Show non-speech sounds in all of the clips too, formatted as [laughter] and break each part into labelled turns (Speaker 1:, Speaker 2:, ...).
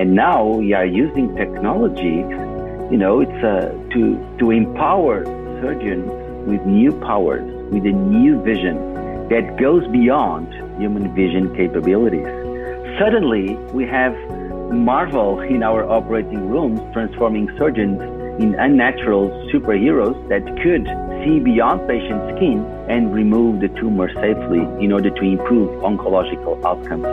Speaker 1: And now we are using technology, you know, it's uh, to, to empower surgeons with new powers, with a new vision that goes beyond human vision capabilities. Suddenly, we have Marvel in our operating rooms, transforming surgeons in unnatural superheroes that could see beyond patient skin and remove the tumor safely in order to improve oncological outcomes.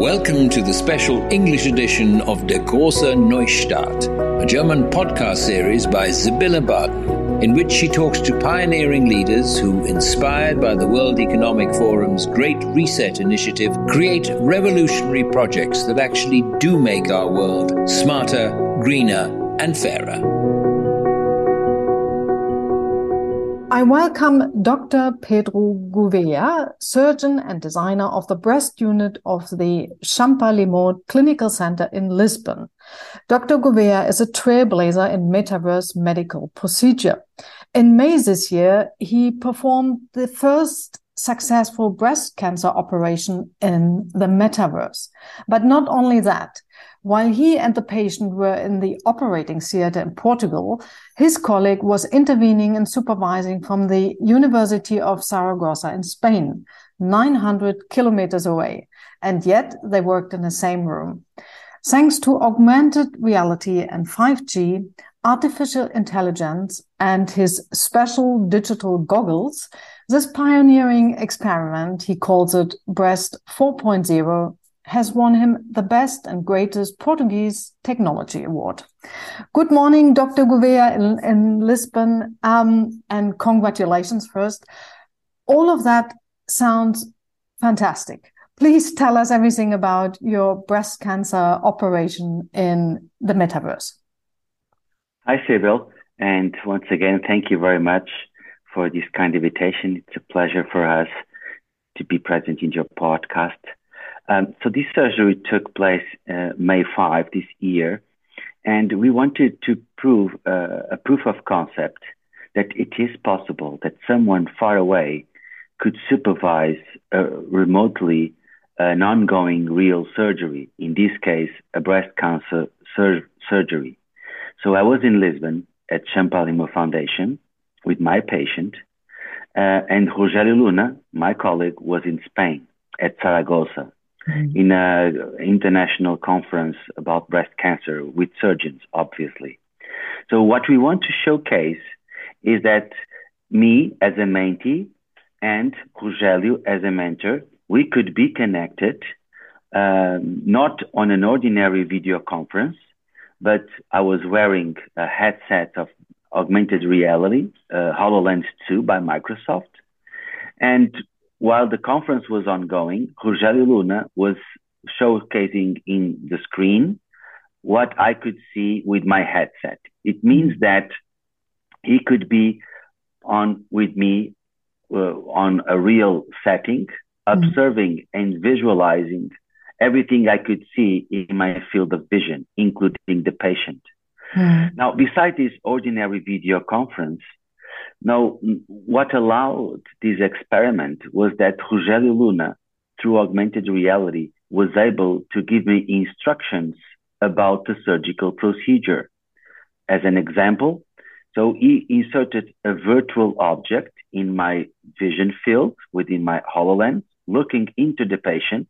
Speaker 2: Welcome to the special English edition of Der große Neustart, a German podcast series by Sibylle Baden, in which she talks to pioneering leaders who, inspired by the World Economic Forum's Great Reset initiative, create revolutionary projects that actually do make our world smarter, greener, and fairer.
Speaker 3: I welcome Dr. Pedro Gouveia, surgeon and designer of the breast unit of the Champalimaud Clinical Center in Lisbon. Dr. Gouveia is a trailblazer in metaverse medical procedure. In May this year, he performed the first successful breast cancer operation in the metaverse. But not only that, while he and the patient were in the operating theater in Portugal, his colleague was intervening and supervising from the University of Saragossa in Spain, 900 kilometers away. And yet they worked in the same room. Thanks to augmented reality and 5G, artificial intelligence, and his special digital goggles, this pioneering experiment, he calls it Breast 4.0, has won him the Best and Greatest Portuguese Technology Award. Good morning, Dr. Gouveia in, in Lisbon, um, and congratulations first. All of that sounds fantastic. Please tell us everything about your breast cancer operation in the metaverse.
Speaker 1: Hi, Sibyl. And once again, thank you very much for this kind invitation. It's a pleasure for us to be present in your podcast. Um, so this surgery took place uh, May 5 this year, and we wanted to prove uh, a proof of concept that it is possible that someone far away could supervise uh, remotely an ongoing real surgery, in this case, a breast cancer sur- surgery. So I was in Lisbon at Champalimaud Foundation with my patient, uh, and Rogelio Luna, my colleague, was in Spain at Saragossa mm-hmm. in an international conference about breast cancer with surgeons, obviously. So what we want to showcase is that me as a mentee and Rogelio as a mentor, we could be connected um, not on an ordinary video conference, but I was wearing a headset of augmented reality, uh, HoloLens 2 by Microsoft. And while the conference was ongoing, Rogelio Luna was showcasing in the screen what I could see with my headset. It means that he could be on with me uh, on a real setting, mm-hmm. observing and visualizing everything I could see in my field of vision, including the patient. Mm. Now, besides this ordinary video conference, now, what allowed this experiment was that Rogelio Luna, through augmented reality, was able to give me instructions about the surgical procedure. As an example, so he inserted a virtual object in my vision field within my HoloLens, looking into the patient.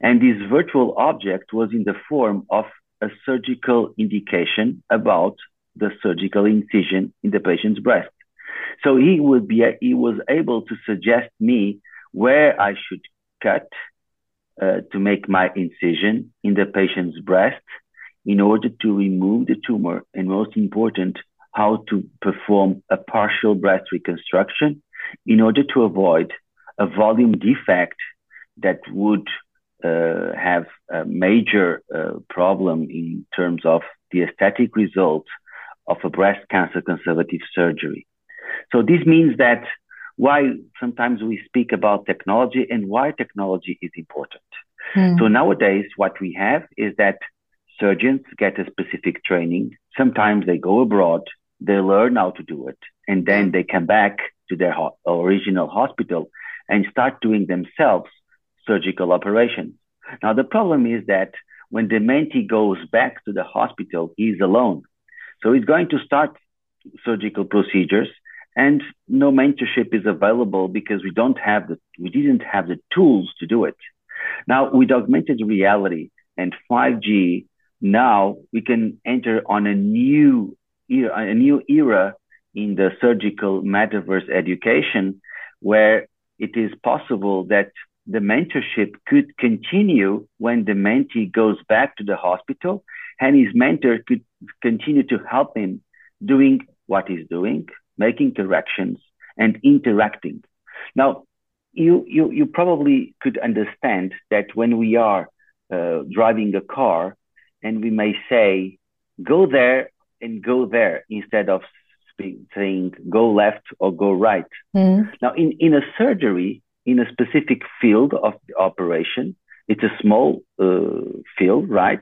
Speaker 1: And this virtual object was in the form of a surgical indication about the surgical incision in the patient's breast. So he would be he was able to suggest me where I should cut uh, to make my incision in the patient's breast in order to remove the tumor, and most important, how to perform a partial breast reconstruction in order to avoid a volume defect that would uh, have a major uh, problem in terms of the aesthetic result of a breast cancer conservative surgery. So this means that why sometimes we speak about technology and why technology is important. Mm. So nowadays, what we have is that surgeons get a specific training. Sometimes they go abroad, they learn how to do it, and then hmm. they come back to their ho- original hospital and start doing themselves surgical operations. Now, the problem is that when the mentee goes back to the hospital, he's alone. So he's going to start surgical procedures and no mentorship is available because we don't have the we didn't have the tools to do it. Now with augmented reality and 5G, now we can enter on a new era, a new era in the surgical metaverse education where it is possible that the mentorship could continue when the mentee goes back to the hospital and his mentor could continue to help him doing what he's doing, making corrections and interacting. Now, you, you, you probably could understand that when we are uh, driving a car and we may say, go there and go there instead of saying go left or go right. Mm. Now, in, in a surgery, in a specific field of the operation, it's a small uh, field, right?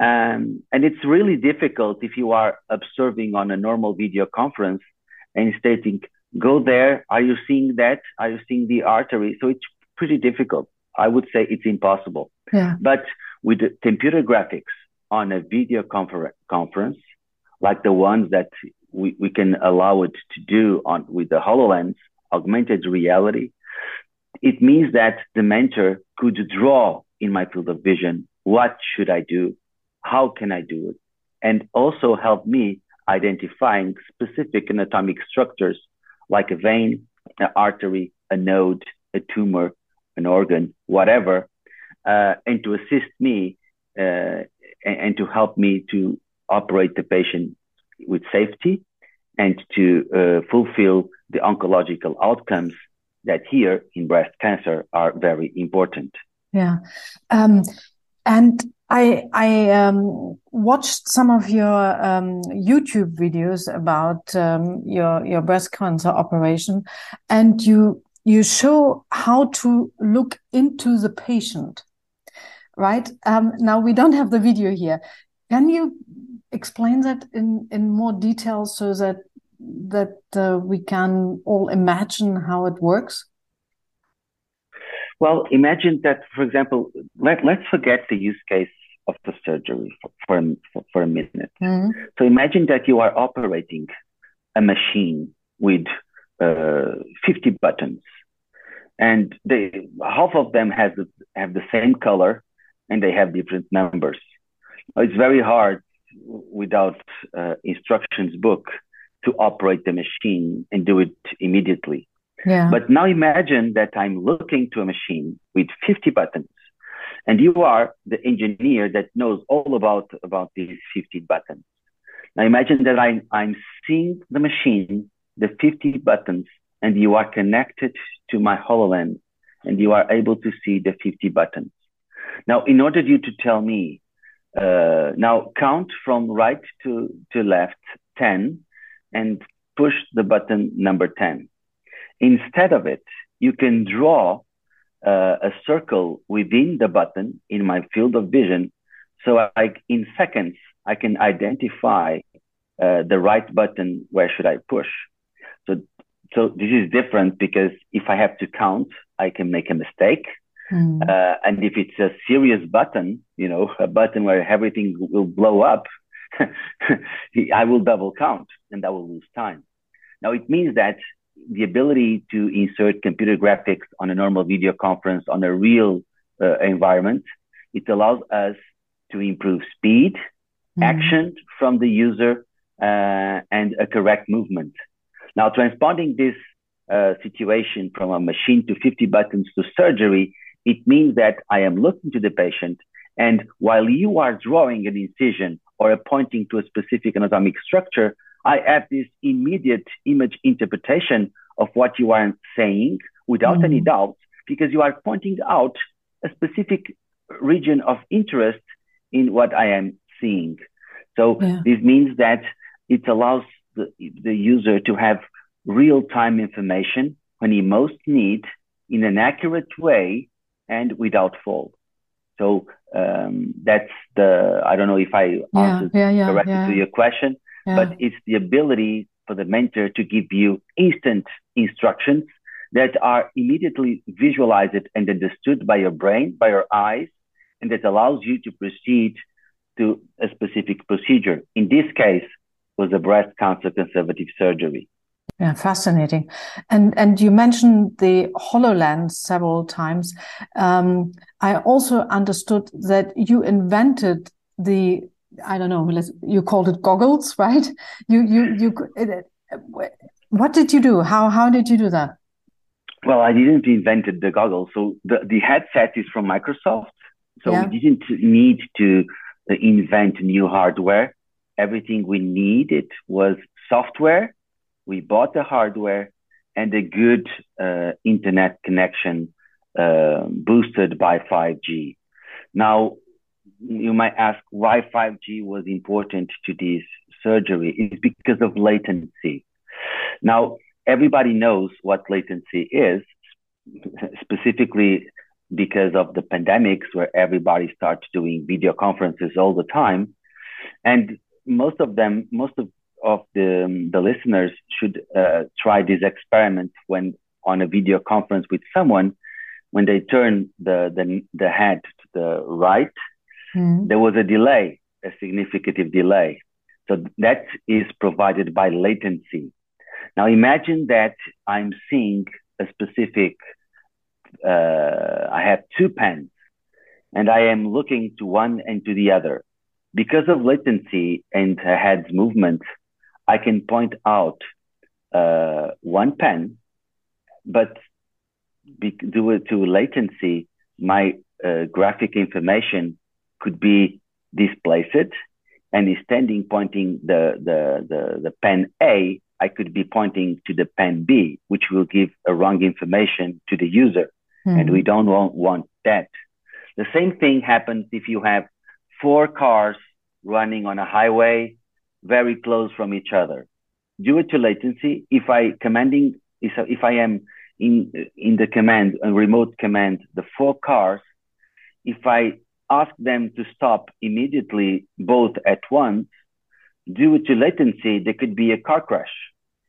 Speaker 1: Um, and it's really difficult if you are observing on a normal video conference and stating, go there. Are you seeing that? Are you seeing the artery? So it's pretty difficult. I would say it's impossible. Yeah. But with the computer graphics on a video confer- conference, like the ones that we, we can allow it to do on with the HoloLens, augmented reality, it means that the mentor could draw in my field of vision, what should I do? How can I do it? And also help me identifying specific anatomic structures like a vein, an artery, a node, a tumor, an organ, whatever, uh, and to assist me uh, and, and, to help me to operate the patient with safety and to uh, fulfill the oncological outcomes that here in breast cancer are very important.
Speaker 3: Yeah. Um, and I I um, watched some of your um, YouTube videos about um, your your breast cancer operation, and you you show how to look into the patient, right? Um, now we don't have the video here. Can you explain that in in more detail so that that uh, we can all imagine how it works?
Speaker 1: Well, imagine that, for example, let, let's forget the use case of the surgery for, for, for a minute. Mm-hmm. So imagine that you are operating a machine with uh, 50 buttons and they, half of them has have the same color and they have different numbers. It's very hard without uh, instructions book to operate the machine and do it immediately. Yeah. But now imagine that I'm looking to a machine with 50 buttons and you are the engineer that knows all about, about these 50 buttons. Now imagine that I'm, I'm seeing the machine, the 50 buttons, and you are connected to my HoloLens and you are able to see the 50 buttons. Now, in order you to tell me, uh, now count from right to, to left 10 and push the button number 10. Instead of it, you can draw uh, a circle within the button in my field of vision. So I, in seconds, I can identify uh, the right button. Where should I push? So, so this is different because if I have to count, I can make a mistake. Mm. Uh, and if it's a serious button, you know, a button where everything will blow up, [laughs] I will double count and I will lose time. Now it means that the ability to insert computer graphics on a normal video conference on a real uh, environment, it allows us to improve speed, mm-hmm. action from the user, uh, and a correct movement. Now, transponding this uh, situation from a machine to 50 buttons to surgery, it means that I am looking to the patient, and while you are drawing an incision or a pointing to a specific anatomic structure, I have this immediate image interpretation of what you are saying without mm-hmm. any doubt, because you are pointing out a specific region of interest in what I am seeing. So yeah. this means that it allows the, the user to have real time information when he most needs in an accurate way and without fault. So um, that's the, I don't know if I answered yeah, yeah, correctly to your question, yeah. but it's the ability for the mentor to give you instant instructions that are immediately visualized and understood by your brain, by your eyes, and that allows you to proceed to a specific procedure. In this case, was a breast cancer conservative surgery.
Speaker 3: Yeah, fascinating. And and you mentioned the HoloLens several times. Um, I also understood that you invented the I don't know. You called it goggles, [laughs] right? You you you. What did you do? How how did you do that?
Speaker 1: Well, I didn't invent the goggles. So the the headset is from Microsoft. So yeah. we didn't need to invent new hardware. Everything we needed was software we bought the hardware and a good uh, internet connection uh, boosted by 5G. Now, you might ask why 5G was important to this surgery. It's because of latency. Now, everybody knows what latency is, specifically because of the pandemics where everybody starts doing video conferences all the time. And most of them, most of of the, the listeners should uh, try this experiment when on a video conference with someone, when they turn the, the, the head to the right, mm. there was a delay, a significant delay. So that is provided by latency. Now imagine that I'm seeing a specific, uh, I have two pens and I am looking to one and to the other. Because of latency and head's movement, I can point out uh, one pen, but be, due to latency, my uh, graphic information could be displaced and instead of pointing the, the, the, the pen A, I could be pointing to the pen B, which will give a wrong information to the user. Mm. And we don't want, want that. The same thing happens if you have four cars running on a highway very close from each other. Due to latency, if I commanding, if I am in, in the command, a remote command, the four cars, if I ask them to stop immediately, both at once, due to latency, there could be a car crash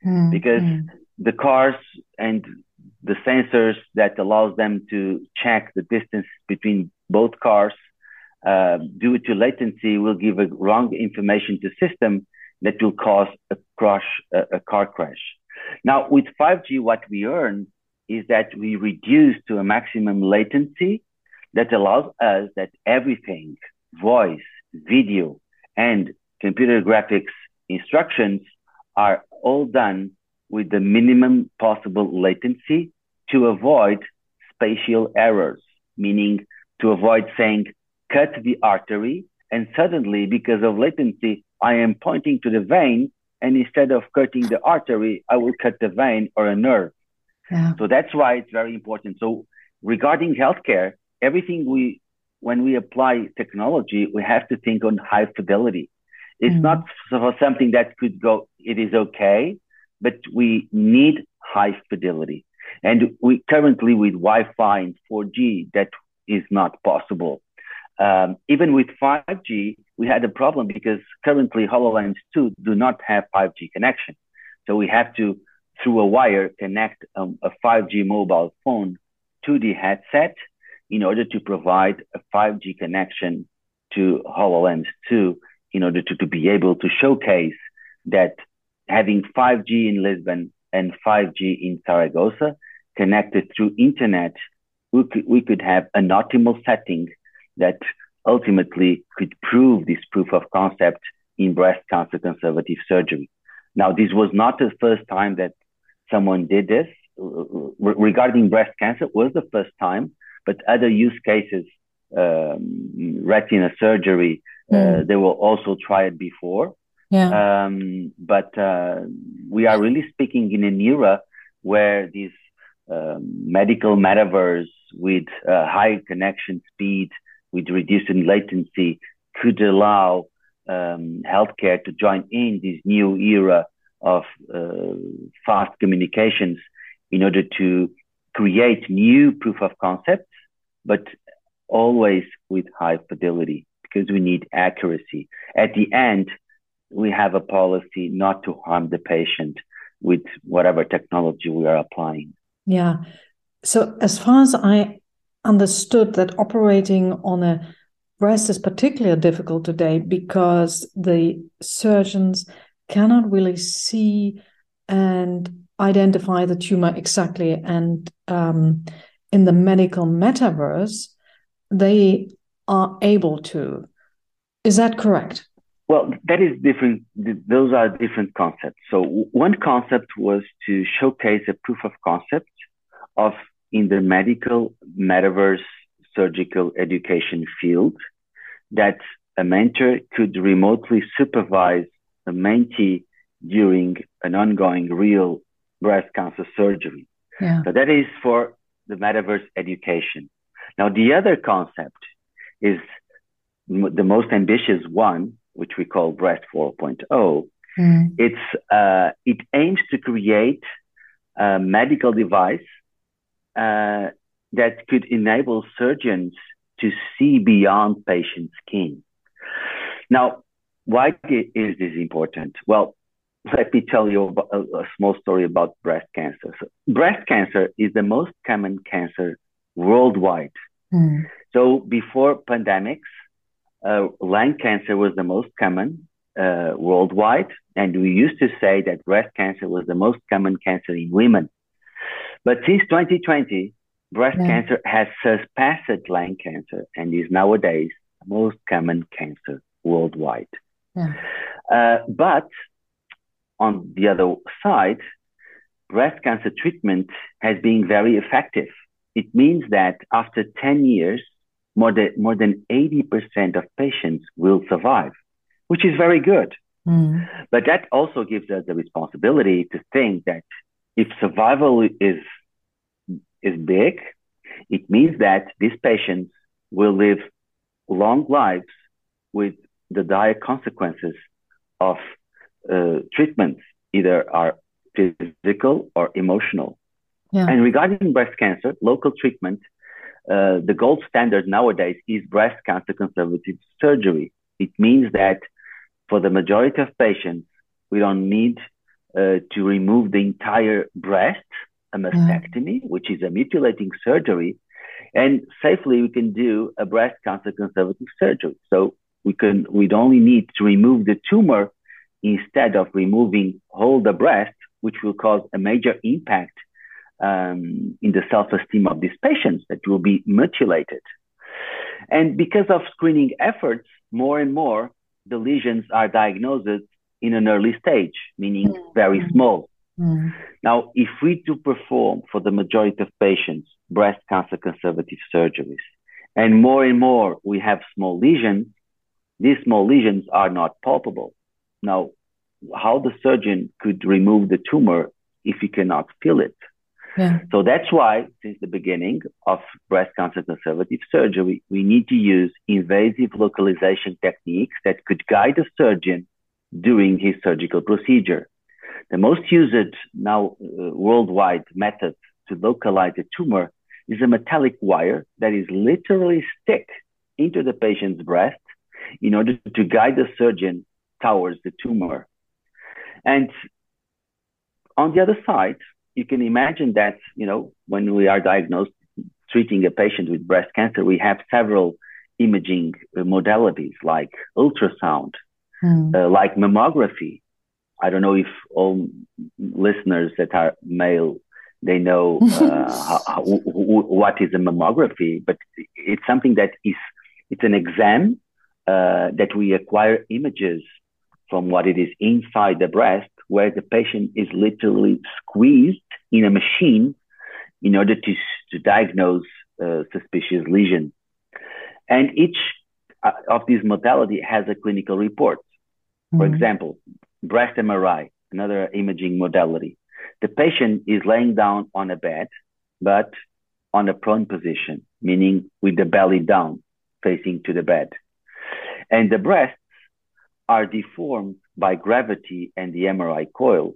Speaker 1: mm, because mm. the cars and the sensors that allows them to check the distance between both cars uh, due to latency will give a wrong information to system that will cause a crash, a, a car crash. Now with 5G, what we earn is that we reduce to a maximum latency that allows us that everything, voice, video, and computer graphics instructions are all done with the minimum possible latency to avoid spatial errors, meaning to avoid saying cut the artery, and suddenly, because of latency, I am pointing to the vein, and instead of cutting the artery, I will cut the vein or a nerve. Yeah. So that's why it's very important. So regarding healthcare, everything we when we apply technology, we have to think on high fidelity. It's mm. not for something that could go, it is okay, but we need high fidelity. And we currently with Wi-Fi and 4G, that is not possible. Um, even with 5G, we had a problem because currently HoloLens 2 do not have 5G connection. So we have to, through a wire, connect um, a 5G mobile phone to the headset in order to provide a 5G connection to HoloLens 2 in order to, to be able to showcase that having 5G in Lisbon and 5G in Zaragoza connected through internet, we could, we could have an optimal setting that ultimately could prove this proof of concept in breast cancer conservative surgery. Now, this was not the first time that someone did this. regarding breast cancer, It was the first time, but other use cases, um, retina surgery, mm. uh, hmm. they will also try it before. Yeah. Um, but uh, we are really speaking in an era where this um, medical metaverse with uh, high connection speed with reducing latency could allow um, healthcare to join in this new era of uh, fast communications in order to create new proof of concepts, but always with high fidelity because we need accuracy. At the end, we have a policy not to harm the patient with whatever technology we are applying.
Speaker 3: Yeah. So, as far as I understood that operating on a breast is particularly difficult today because the surgeons cannot really see and identify the tumor exactly. And um, in the medical metaverse, they are able to. Is that correct?
Speaker 1: Well, that is different. Those are different concepts. So one concept was to showcase a proof of concept of in the medical metaverse surgical education field that a mentor could remotely supervise a mentee during an ongoing real breast cancer surgery. Yeah. So that is for the metaverse education. Now, the other concept is the most ambitious one, which we call Breast 4.0. Mm. It's uh, it aims to create a medical device uh, that could enable surgeons to see beyond patient skin. Now, why is this important? Well, let me tell you a, a, small story about breast cancer. So breast cancer is the most common cancer worldwide. Mm. So before pandemics, uh, lung cancer was the most common uh, worldwide, and we used to say that breast cancer was the most common cancer in women. But since 2020, breast yeah. cancer has surpassed lung cancer and is nowadays the most common cancer worldwide. Yeah. Uh, but on the other side, breast cancer treatment has been very effective. It means that after 10 years, more than, more than 80% of patients will survive, which is very good. Mm. But that also gives us the responsibility to think that if survival is, is big, it means that these patients will live long lives with the dire consequences of uh, treatments, either are physical or emotional. Yeah. And regarding breast cancer, local treatment, uh, the gold standard nowadays is breast cancer conservative surgery. It means that for the majority of patients, we don't need uh, to remove the entire breast, a mastectomy, yeah. which is a mutilating surgery, and safely we can do a breast cancer conservative surgery. So we can we'd only need to remove the tumor instead of removing whole the breast, which will cause a major impact um, in the self-esteem of these patients that will be mutilated. And because of screening efforts, more and more the lesions are diagnosed in an early stage, meaning mm. very small. Mm. Now, if we do perform for the majority of patients breast cancer conservative surgeries, and more and more we have small lesions, these small lesions are not palpable. Now, how the surgeon could remove the tumor if he cannot feel it? Yeah. So that's why, since the beginning of breast cancer conservative surgery, we need to use invasive localization techniques that could guide the surgeon during his surgical procedure. The most used now uh, worldwide method to localize a tumor is a metallic wire that is literally stick into the patient's breast in order to guide the surgeon towards the tumor. And on the other side, you can imagine that, you know, when we are diagnosed treating a patient with breast cancer, we have several imaging modalities like ultrasound, mm. uh, like mammography. I don't know if all listeners that are male they know uh, [laughs] how, how, what is a mammography, but it's something that is it's an exam uh, that we acquire images from what it is inside the breast, where the patient is literally squeezed in a machine in order to, to diagnose uh, suspicious lesion. And each uh, of these modality has a clinical report. Mm-hmm. For example, breast MRI, another imaging modality. The patient is laying down on a bed, but on a prone position, meaning with the belly down, facing to the bed. And the breasts are deformed by gravity and the MRI coil,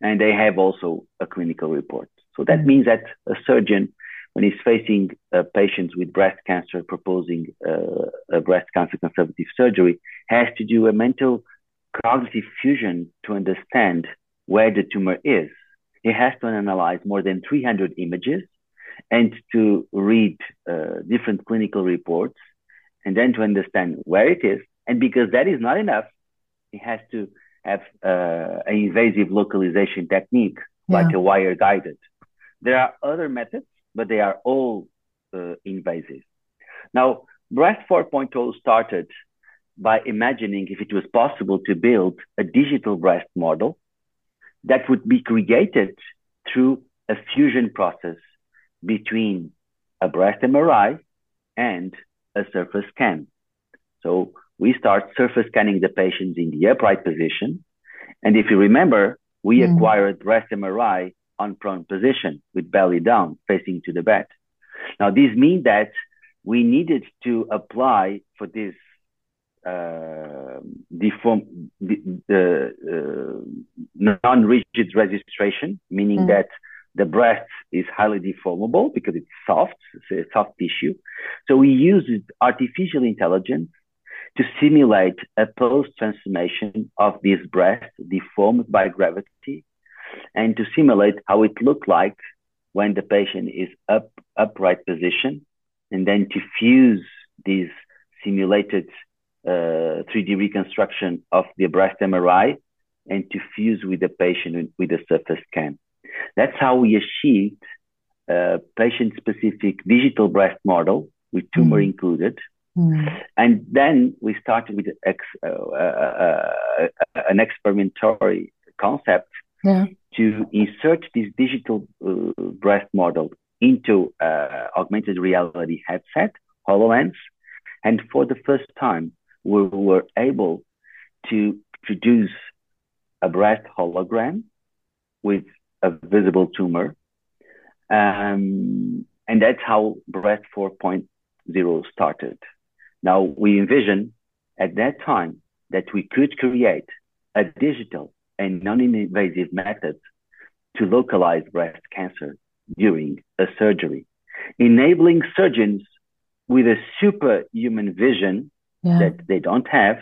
Speaker 1: and they have also a clinical report. So that means that a surgeon, when he's facing uh, patients with breast cancer, proposing uh, a breast cancer conservative surgery, has to do a mental cognitive fusion to understand where the tumor is. He has to analyze more than 300 images and to read uh, different clinical reports and then to understand where it is. And because that is not enough, it has to have uh, an invasive localization technique, yeah. like a wire guided. There are other methods, but they are all uh, invasive. Now, Breast 4.0 started by imagining if it was possible to build a digital breast model that would be created through a fusion process between a breast MRI and a surface scan. So we start surface scanning the patients in the upright position. And if you remember, we mm. acquired breast MRI on prone position with belly down, facing to the bed. Now, this means that we needed to apply for this uh, deform, the, uh, non-rigid registration, meaning mm. that the breast is highly deformable because it's soft, it's a soft tissue. So we used artificial intelligence to simulate a post-transformation of this breast deformed by gravity and to simulate how it looked like when the patient is up upright position and then to fuse this simulated uh, 3D reconstruction of the breast MRI and to fuse with the patient with a surface scan. That's how we achieved a patient-specific digital breast model with tumor mm. included. Mm. And then we started with ex, uh, uh, uh, an experimentary concept yeah. to insert this digital uh, breast model into uh, augmented reality headset, HoloLens. And for the first time, we were able to produce a breast hologram with a visible tumor. Um, and that's how Breast 4.0 started. Now we envision at that time that we could create a digital and non-invasive method to localize breast cancer during a surgery, enabling surgeons with a superhuman vision yeah. that they don't have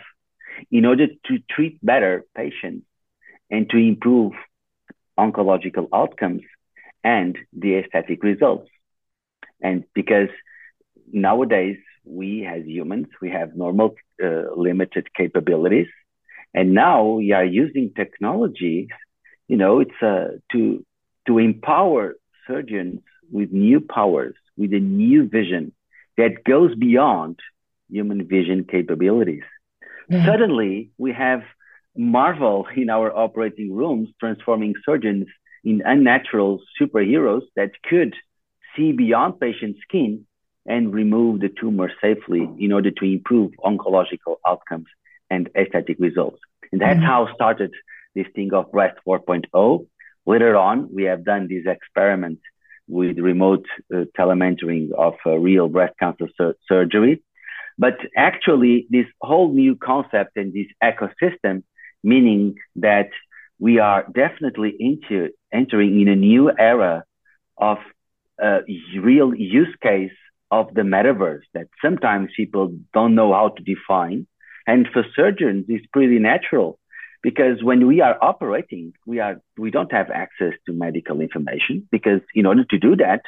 Speaker 1: in order to treat better patients and to improve oncological outcomes and the aesthetic results. And because nowadays we as humans, we have normal uh, limited capabilities. And now we are using technology, you know, it's uh, to, to empower surgeons with new powers, with a new vision that goes beyond human vision capabilities. Yeah. Suddenly, we have Marvel in our operating rooms, transforming surgeons in unnatural superheroes that could see beyond patient skin and remove the tumor safely in order to improve oncological outcomes and aesthetic results. And that's mm-hmm. how started this thing of Breast 4.0. Later on, we have done these experiments with remote uh, telementoring of uh, real breast cancer sur- surgery. But actually, this whole new concept and this ecosystem, meaning that we are definitely into entering in a new era of uh, real use case of the metaverse that sometimes people don't know how to define. And for surgeons, it's pretty natural because when we are operating, we are we don't have access to medical information because in order to do that,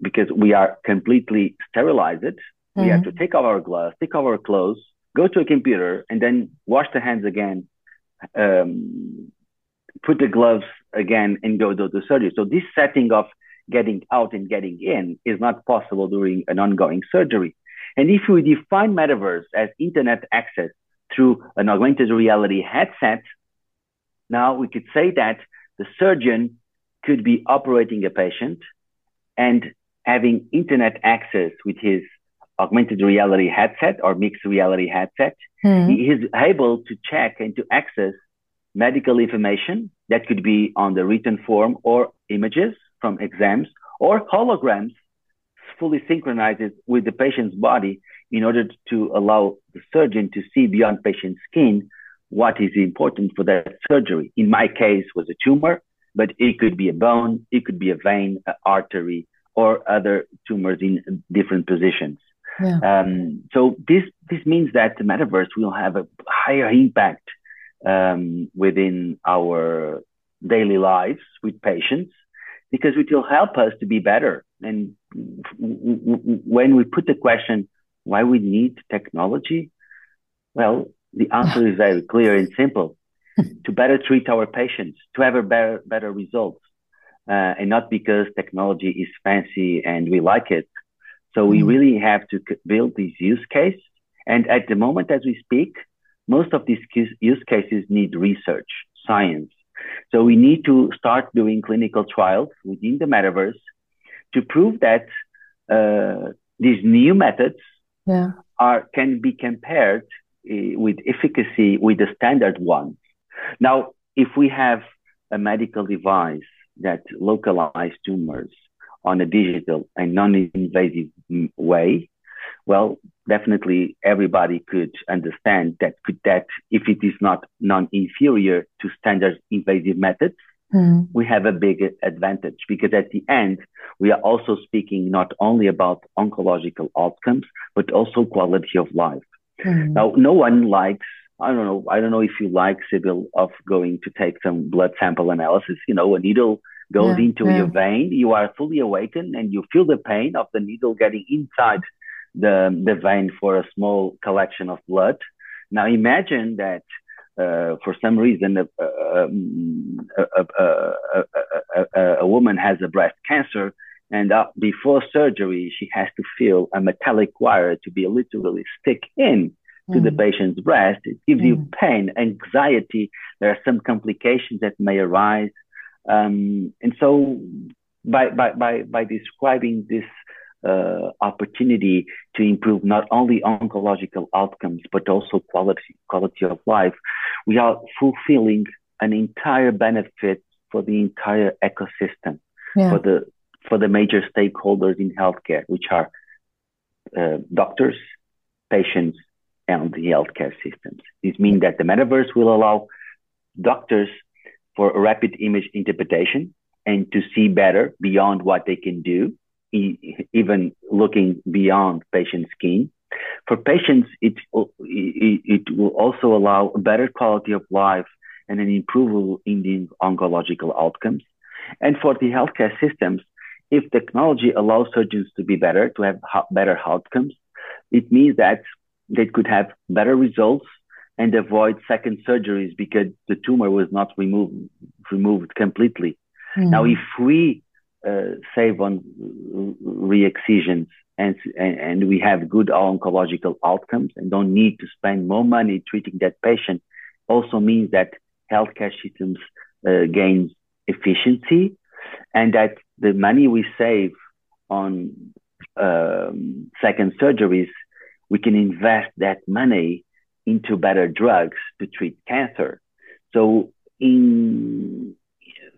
Speaker 1: because we are completely sterilized, mm-hmm. we have to take off our gloves, take off our clothes, go to a computer, and then wash the hands again, um, put the gloves again, and go to the surgery. So this setting of getting out and getting in is not possible during an ongoing surgery. And if we define metaverse as internet access through an augmented reality headset, now we could say that the surgeon could be operating a patient and having internet access with his augmented reality headset or mixed reality headset. Mm. He is able to check and to access medical information that could be on the written form or images from exams or holograms fully synchronized with the patient's body in order to allow the surgeon to see beyond patient's skin what is important for that surgery. In my case was a tumor, but it could be a bone, it could be a vein, an artery, or other tumors in different positions. Yeah. Um, so this this means that the metaverse will have a higher impact um, within our daily lives with patients because it will help us to be better. And when we put the question, why we need technology? Well, the answer is very clear and simple. [laughs] to better treat our patients, to have a better, better results, uh, and not because technology is fancy and we like it. So we mm. really have to build these use case. And at the moment, as we speak, most of these use cases need research, science. So we need to start doing clinical trials within the metaverse to prove that uh, these new methods yeah. are can be compared uh, with efficacy with the standard ones. Now, if we have a medical device that localize tumors on a digital and non-invasive way, well, definitely everybody could understand that could that if it is not non-inferior to standard invasive methods, mm. we have a big advantage because at the end we are also speaking not only about oncological outcomes but also quality of life. Mm. Now, no one likes I don't know. I don't know if you like Sibyl of going to take some blood sample analysis. You know, a needle goes yeah, into yeah. your vein. You are fully awakened and you feel the pain of the needle getting inside the the vein for a small collection of blood. Now imagine that uh, for some reason a, a, a, a, woman has a breast cancer and uh, before surgery she has to feel a metallic wire to be literally stick in to mm. the patient's breast. It gives mm. you pain, anxiety. There are some complications that may arise. Um, and so by, by, by, by describing this uh, opportunity to improve not only oncological outcomes, but also quality, quality of life, we are fulfilling an entire benefit for the entire ecosystem, yeah. for the, for the major stakeholders in healthcare, which are uh, doctors, patients, and the healthcare systems. This means that the metaverse will allow doctors for rapid image interpretation and to see better beyond what they can do, even looking beyond patient skin. For patients, it, it will also allow a better quality of life and an improvement in the oncological outcomes. And for the healthcare systems, if technology allows surgeons to be better, to have better outcomes, it means that they could have better results and avoid second surgeries because the tumor was not removed removed completely. Mm. Now, if we save on re-excisions and, and, we have good oncological outcomes and don't need to spend more money treating that patient, also means that healthcare systems uh, gains efficiency and that the money we save on um, second surgeries, we can invest that money into better drugs to treat cancer. So in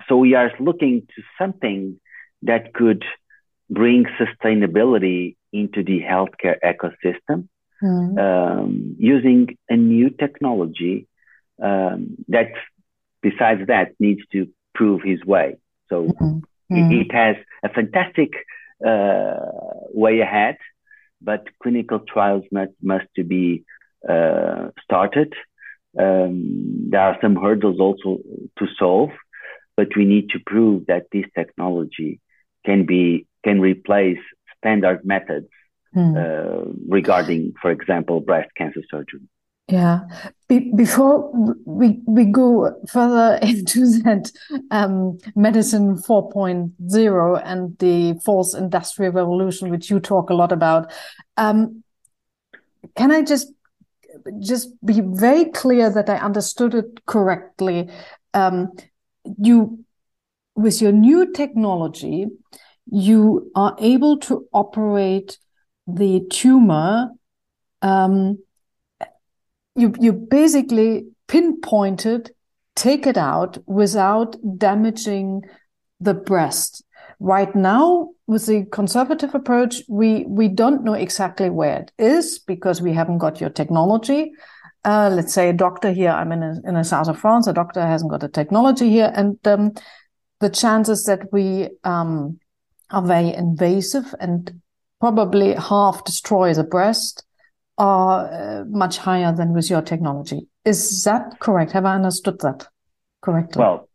Speaker 1: so we are looking to something that could bring sustainability into the healthcare ecosystem mm. um, using a new technology um, that besides that needs to prove his way so mm. It, it, has a fantastic uh, way ahead but clinical trials must must to be uh, started. Um, there are some hurdles also to solve, but we need to prove that this technology can be can replace standard methods hmm. uh, regarding, for example, breast cancer surgery.
Speaker 3: Yeah. Be- before we we go further [laughs] into that um, medicine 4.0 and the fourth industrial revolution, which you talk a lot about, um, can I just just be very clear that I understood it correctly. Um, you, with your new technology, you are able to operate the tumor. Um, you you basically pinpointed, take it out without damaging the breast. Right now, with the conservative approach, we, we don't know exactly where it is because we haven't got your technology. Uh, let's say a doctor here, I'm in a, in the south of France, a doctor hasn't got a technology here. And um, the chances that we um, are very invasive and probably half destroy the breast are uh, much higher than with your technology. Is that correct? Have I understood that correctly?
Speaker 1: Well,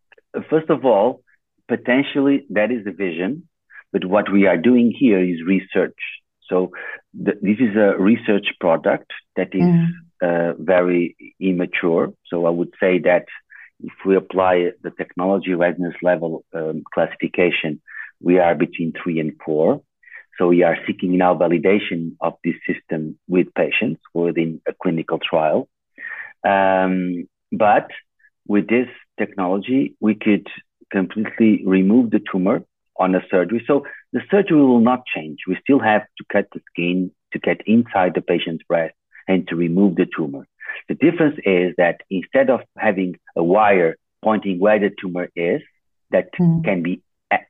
Speaker 1: first of all, potentially that is the vision. But what we are doing here is research. So th- this is a research product that is mm. uh, very immature. So I would say that if we apply the technology readiness level um, classification, we are between three and four. So we are seeking now validation of this system with patients within a clinical trial. Um, but with this technology, we could completely remove the tumor on a surgery. So the surgery will not change. We still have to cut the skin to get inside the patient's breast and to remove the tumor. The difference is that instead of having a wire pointing where the tumor is, that mm. can be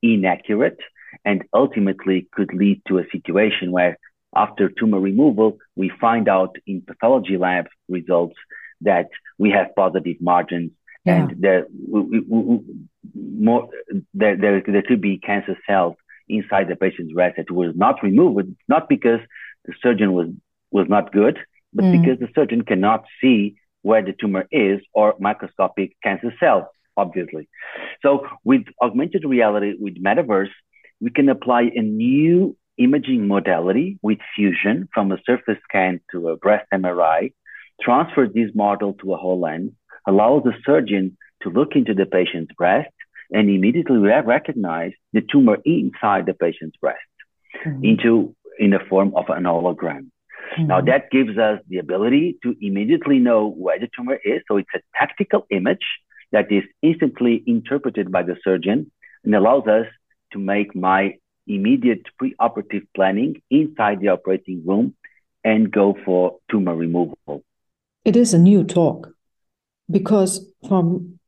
Speaker 1: inaccurate and ultimately could lead to a situation where after tumor removal, we find out in pathology lab results that we have positive margins yeah. and there, we, we, more, there, there, there could be cancer cells inside the patient's breast that was not removed, not because the surgeon was, was not good, but mm. because the surgeon cannot see where the tumor is or microscopic cancer cells, obviously. So with augmented reality, with metaverse, we can apply a new imaging modality with fusion from a surface scan to a breast MRI, transfer this model to a HoloLens, allow the surgeon to look into the patient's breast and immediately recognize the tumor inside the patient's breast mm-hmm. into in the form of an hologram. Mm-hmm. Now that gives us the ability to immediately know where the tumor is. So it's a tactical image that is instantly interpreted by the surgeon and allows us to make my immediate preoperative planning inside the operating room and go for tumor removal.
Speaker 3: It is a new talk because from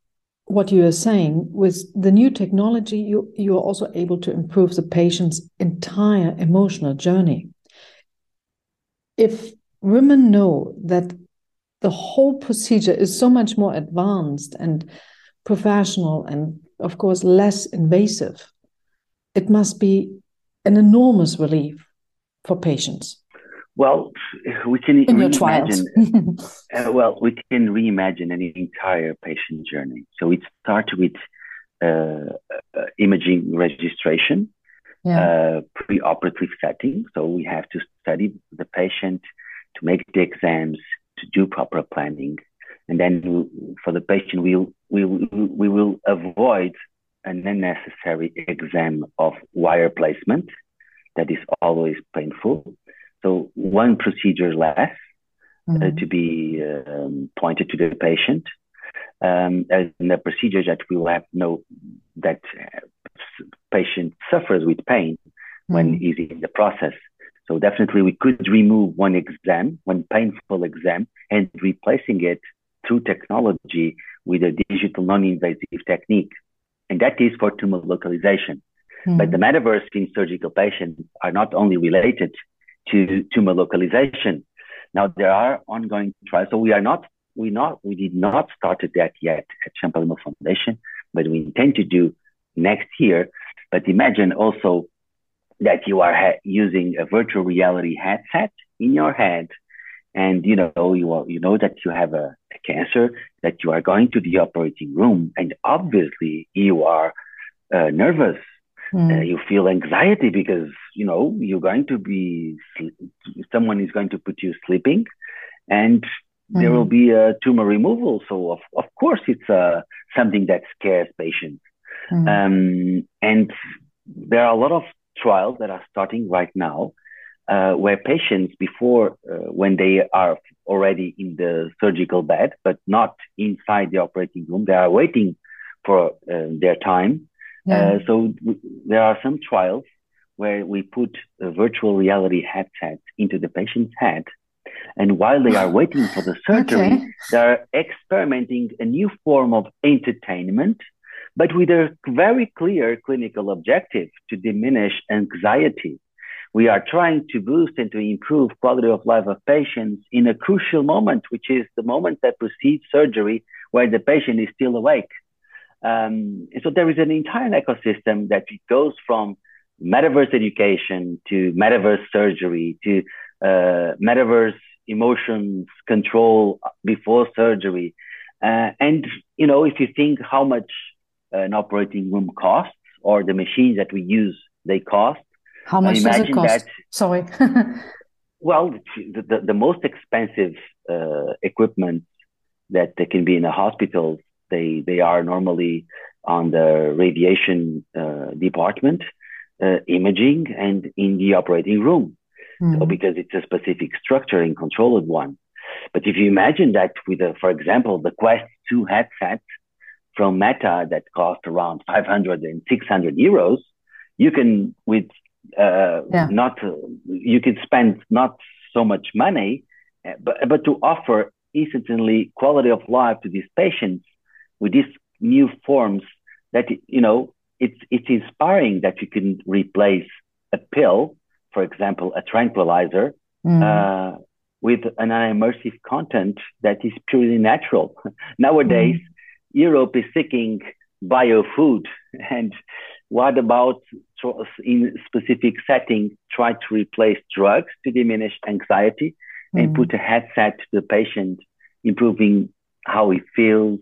Speaker 3: what you are saying with the new technology you you are also able to improve the patient's entire emotional journey if women know that the whole procedure is so much more advanced and professional and of course less invasive it must be an enormous relief for patients
Speaker 1: well, we can
Speaker 3: in your trials. [laughs]
Speaker 1: uh, well, we can reimagine an entire patient journey. So it starts with uh, uh, imaging registration, yeah. Uh, pre-operative setting. So we have to study the patient to make the exams, to do proper planning, and then for the patient, we we we will avoid an unnecessary exam of wire placement that is always painful so one procedure less uh, mm-hmm. uh, to be um, pointed to the patient. Um, and the procedure that we will have no that uh, patient suffers with pain mm-hmm. when he's in the process. So definitely we could remove one exam, one painful exam, and replacing it through technology with a digital non-invasive technique. And that is for tumor localization. Mm-hmm. But the metaverse in surgical patients are not only related to tumor localization. Now there are ongoing trials, so we are not we not we did not start that yet at Champalimaud Foundation, but we intend to do next year. But imagine also that you are ha- using a virtual reality headset in your head, and you know you are, you know that you have a, a cancer, that you are going to the operating room, and obviously you are uh, nervous Mm. Uh, you feel anxiety because you know you're going to be someone is going to put you sleeping, and mm. there will hmm. be a tumor removal. So of of course it's uh, something that scares patients. Mm. Um, and there are a lot of trials that are starting right now uh, where patients before uh, when they are already in the surgical bed but not inside the operating room they are waiting for uh, their time yeah. Uh, so there are some trials where we put a virtual reality headset into the patient's head. And while they are [sighs] waiting for the surgery, okay. they're experimenting a new form of entertainment, but with a very clear clinical objective to diminish anxiety. We are trying to boost and to improve quality of life of patients in a crucial moment, which is the moment that precedes surgery, where the patient is still awake. Um, so there is an entire ecosystem that goes from metaverse education to metaverse surgery to uh, metaverse emotions control before surgery. Uh, and, you know, if you think how much an operating room costs or the machines that we use, they cost,
Speaker 3: How much does it cost? That, Sorry. [laughs]
Speaker 1: well, the, the, the, most expensive uh, equipment that they can be in a hospital, they, they are normally on the radiation uh, department, uh, imaging, and in the operating room. Mm. So because it's a specific structure and controlled one. But if you imagine that with, a, for example, the Quest 2 headset from Meta that cost around 500 and 600 euros, you can with uh, yeah. not you can spend not so much money, uh, but but to offer instantly quality of life to these patients with these new forms that you know it's it's inspiring that you can replace a pill, for example, a tranquilizer, mm. uh, with an immersive content that is purely natural. [laughs] Nowadays, mm. Europe is seeking biofood, [laughs] and what about in specific setting try to replace drugs to diminish anxiety mm. and put a headset to the patient, improving how he feels,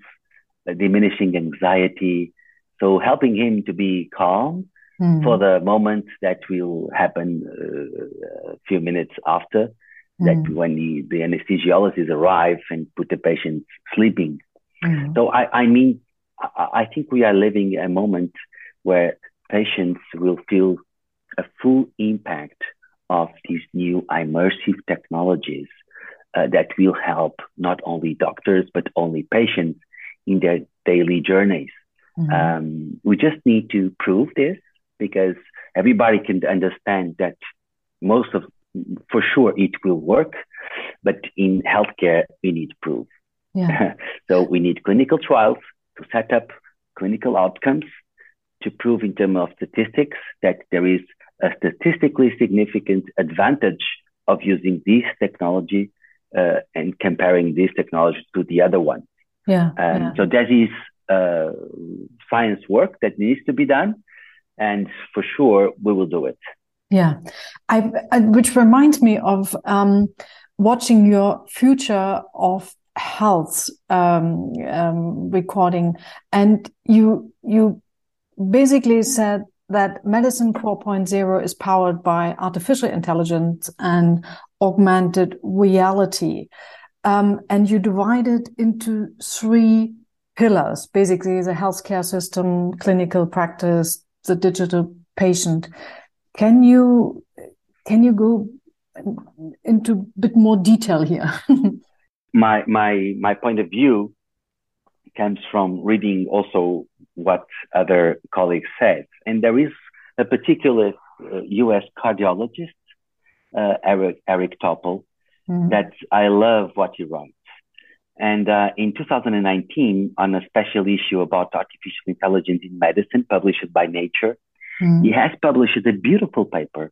Speaker 1: uh, diminishing anxiety, so helping him to be calm mm. for the moment that will happen uh, a few minutes after that mm. when the, the anesthesiologist arrive and put the patient sleeping. Mm. So I, I mean, I, I think we are living a moment where patients will feel a full impact of these new immersive technologies uh, that will help not only doctors but only patients in their daily journeys. Mm-hmm. Um, we just need to prove this because everybody can understand that most of for sure it will work, but in healthcare, we need proof. Yeah. [laughs] so we need clinical trials to set up clinical outcomes to prove in terms of statistics that there is a statistically significant advantage of using this technology uh, and comparing this technology to the other one.
Speaker 3: Yeah, um,
Speaker 1: yeah. So that is uh, science work that needs to be done, and for sure we will do it.
Speaker 3: Yeah, I, I, which reminds me of um, watching your future of health um, um, recording, and you you basically said that medicine 4.0 is powered by artificial intelligence and augmented reality, um, and you divide it into three pillars: basically the healthcare system, clinical practice, the digital patient can you can you go into a bit more detail here? [laughs]
Speaker 1: my my my point of view comes from reading also what other colleagues said, and there is a particular uh, U.S. cardiologist, uh, Eric Eric Topol, mm-hmm. that I love what he writes. And uh, in 2019, on a special issue about artificial intelligence in medicine, published by Nature, Mm. He has published a beautiful paper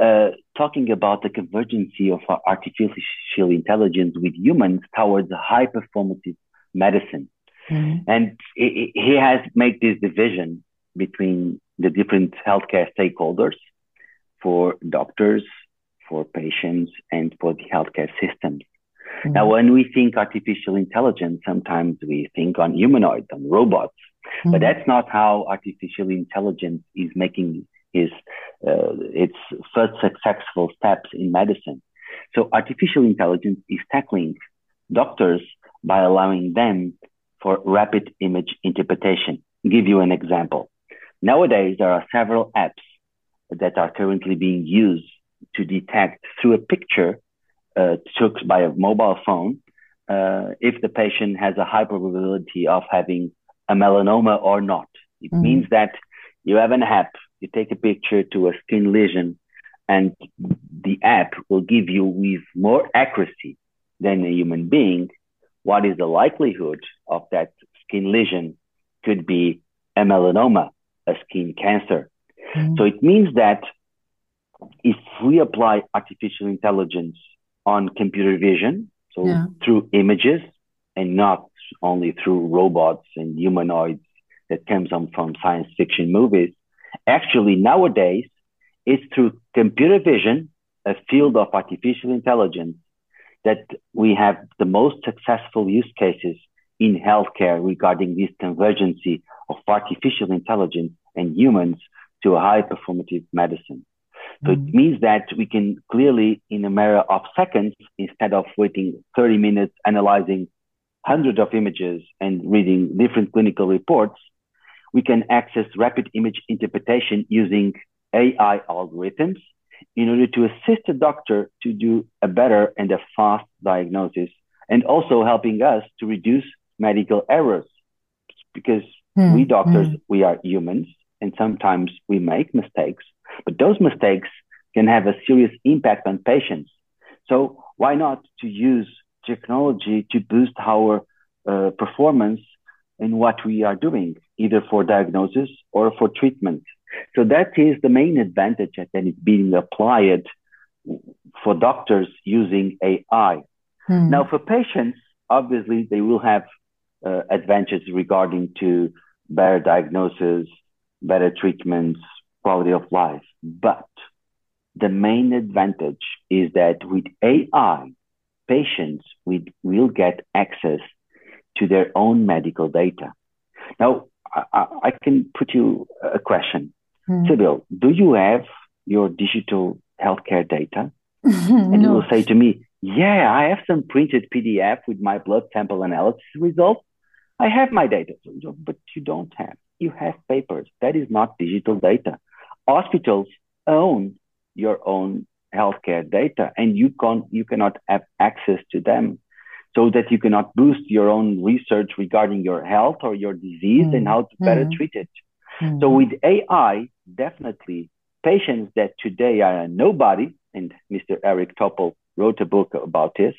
Speaker 1: uh, talking about the convergence of artificial intelligence with humans towards high performative medicine. Mm. And he, he has made this division between the different healthcare stakeholders for doctors, for patients, and for the healthcare systems. Mm. Now, when we think artificial intelligence, sometimes we think on humanoids, on robots, Mm-hmm. But that's not how artificial intelligence is making his uh, its first successful steps in medicine. So artificial intelligence is tackling doctors by allowing them for rapid image interpretation. I'll give you an example. Nowadays, there are several apps that are currently being used to detect through a picture took by a mobile phone uh, if the patient has a high probability of having a melanoma or not. It mm-hmm. means that you have an app, you take a picture to a skin lesion, and the app will give you with more accuracy than a human being what is the likelihood of that skin lesion could be a melanoma, a skin cancer. Mm-hmm. So it means that if we apply artificial intelligence on computer vision, so yeah. through images and not only through robots and humanoids that comes on from science fiction movies. Actually, nowadays, it's through computer vision, a field of artificial intelligence, that we have the most successful use cases in healthcare regarding this convergence of artificial intelligence and humans to a high performative medicine. So mm. it means that we can clearly, in a matter of seconds, instead of waiting 30 minutes analyzing hundreds of images and reading different clinical reports, we can access rapid image interpretation using AI algorithms in order to assist the doctor to do a better and a fast diagnosis and also helping us to reduce medical errors because mm. we doctors mm. we are humans and sometimes we make mistakes but those mistakes can have a serious impact on patients so why not to use technology to boost our uh, performance in what we are doing either for diagnosis or for treatment so that is the main advantage that is being applied for doctors using AI. Hmm. Now, for patients, obviously they will have uh, advantages regarding to better diagnosis, better treatments, quality of life. But the main advantage is that with AI, patients will get access to their own medical data. Now, I, I can put you a question. Mm. Sibyl, do you have your digital healthcare data? [laughs] and no. you will say to me, yeah, I have some printed PDF with my blood sample analysis results. I have my data, but you don't have. You have papers. That is not digital data. Hospitals own your own healthcare data, and you can you cannot have access to them, so that you cannot boost your own research regarding your health or your disease mm. and how to better mm. treat it. Mm. So with AI, definitely patients that today are a nobody, and Mr. Eric Topol wrote a book about this,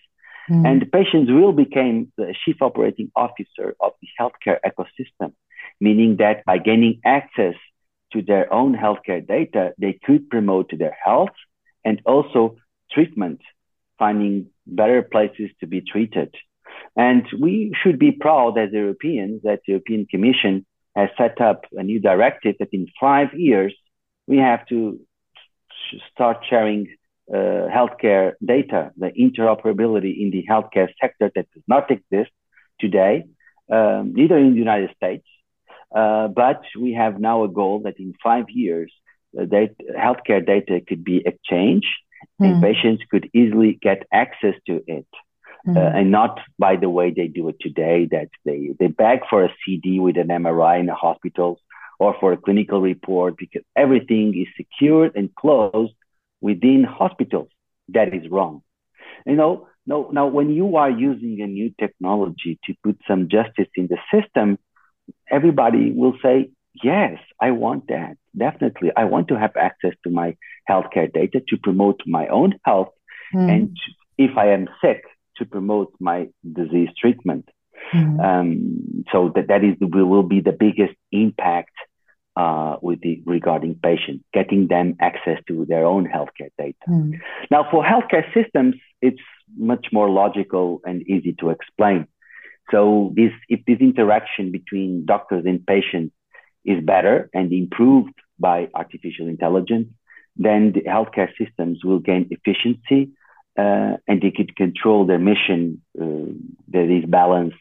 Speaker 1: mm. and patients will become the chief operating officer of the healthcare ecosystem, meaning that by gaining access to their own healthcare data, they could promote their health and also treatment, finding better places to be treated. And we should be proud as Europeans that the European Commission has set up a new directive that in five years we have to start sharing uh, healthcare data, the interoperability in the healthcare sector that does not exist today, um, neither in the United States. Uh, but we have now a goal that in five years, uh, data, healthcare data could be exchanged mm. and hmm. patients could easily get access to it. Mm-hmm. Uh, and not by the way they do it today, that they, they beg for a CD with an MRI in the hospitals or for a clinical report because everything is secured and closed within hospitals. That is wrong. You know, no, now when you are using a new technology to put some justice in the system, everybody will say, yes, I want that. Definitely. I want to have access to my healthcare data to promote my own health. Mm. And if I am sick, to promote my disease treatment. Mm-hmm. Um, so that that is will be the biggest impact uh, with the regarding patients, getting them access to their own healthcare data. Mm-hmm. Now, for healthcare systems, it's much more logical and easy to explain. So this if this interaction between doctors and patients is better and improved by artificial intelligence, then the healthcare systems will gain efficiency uh, and they could control their mission uh, that is balanced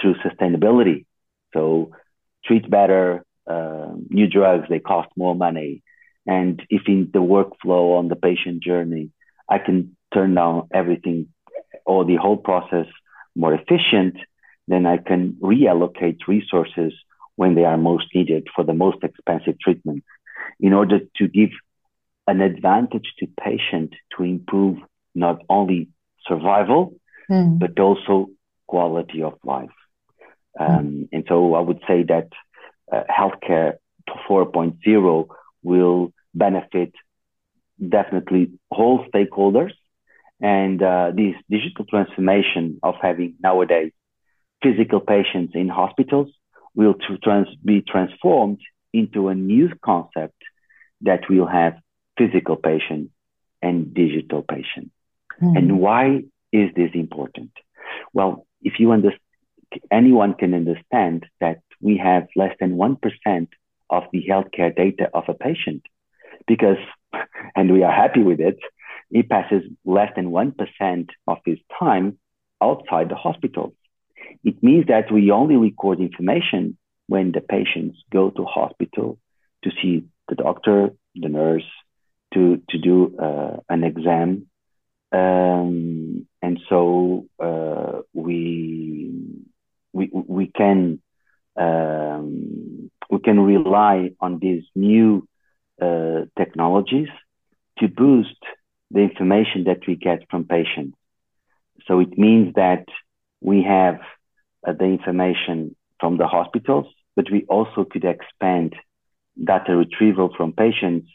Speaker 1: through sustainability. So treat better, uh, new drugs, they cost more money. And if in the workflow on the patient journey, I can turn down everything or the whole process more efficient, then I can reallocate resources when they are most needed for the most expensive treatment in order to give an advantage to patient to improve not only survival, mm. but also quality of life. Um, mm. And so I would say that uh, healthcare 4.0 will benefit definitely all stakeholders. And uh, this digital transformation of having nowadays physical patients in hospitals will trans- be transformed into a new concept that will have physical patients and digital patients. Mm. And why is this important? Well, if you understand, anyone can understand that we have less than 1% of the healthcare data of a patient because, [laughs] and we are happy with it, he passes less than 1% of his time outside the hospital. It means that we only record information when the patients go to hospital to see the doctor, the nurse, to to do uh, an exam, um, and so uh, we we we can um, we can rely on these new uh, technologies to boost the information that we get from patients. So it means that we have the information from the hospitals, but we also could expand data retrieval from patients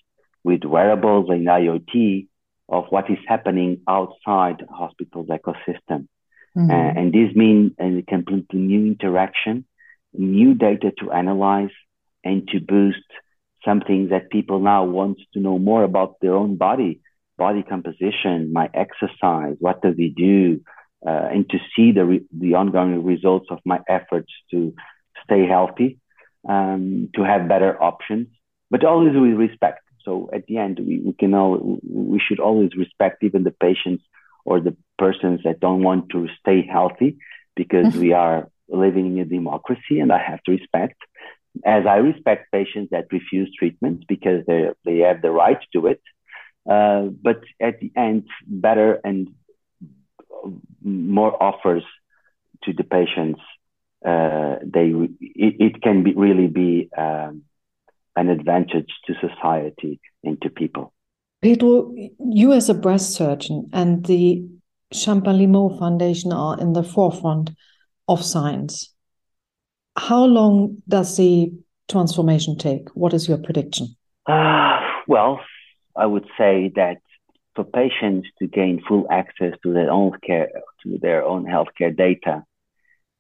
Speaker 1: with wearables and IoT of what is happening outside the hospital's ecosystem. Mm-hmm. Uh, and this means a completely new interaction, new data to analyze, and to boost something that people now want to know more about their own body, body composition, my exercise, what does it do, uh, and to see the re- the ongoing results of my efforts to stay healthy, um, to have better options, but always with respect. So at the end, we, we can all we should always respect even the patients or the persons that don't want to stay healthy because we are living in a democracy and I have to respect as I respect patients that refuse treatment because they they have the right to it. Uh, but at the end, better and more offers to the patients. Uh, they it, it, can be really be um, an advantage to society and to people.
Speaker 3: Pedro, you as a breast surgeon and the Champalimaud Foundation are in the forefront of science. How long does the transformation take? What is your prediction?
Speaker 1: Uh, well, I would say that for patients to gain full access to their own care, to their own healthcare data,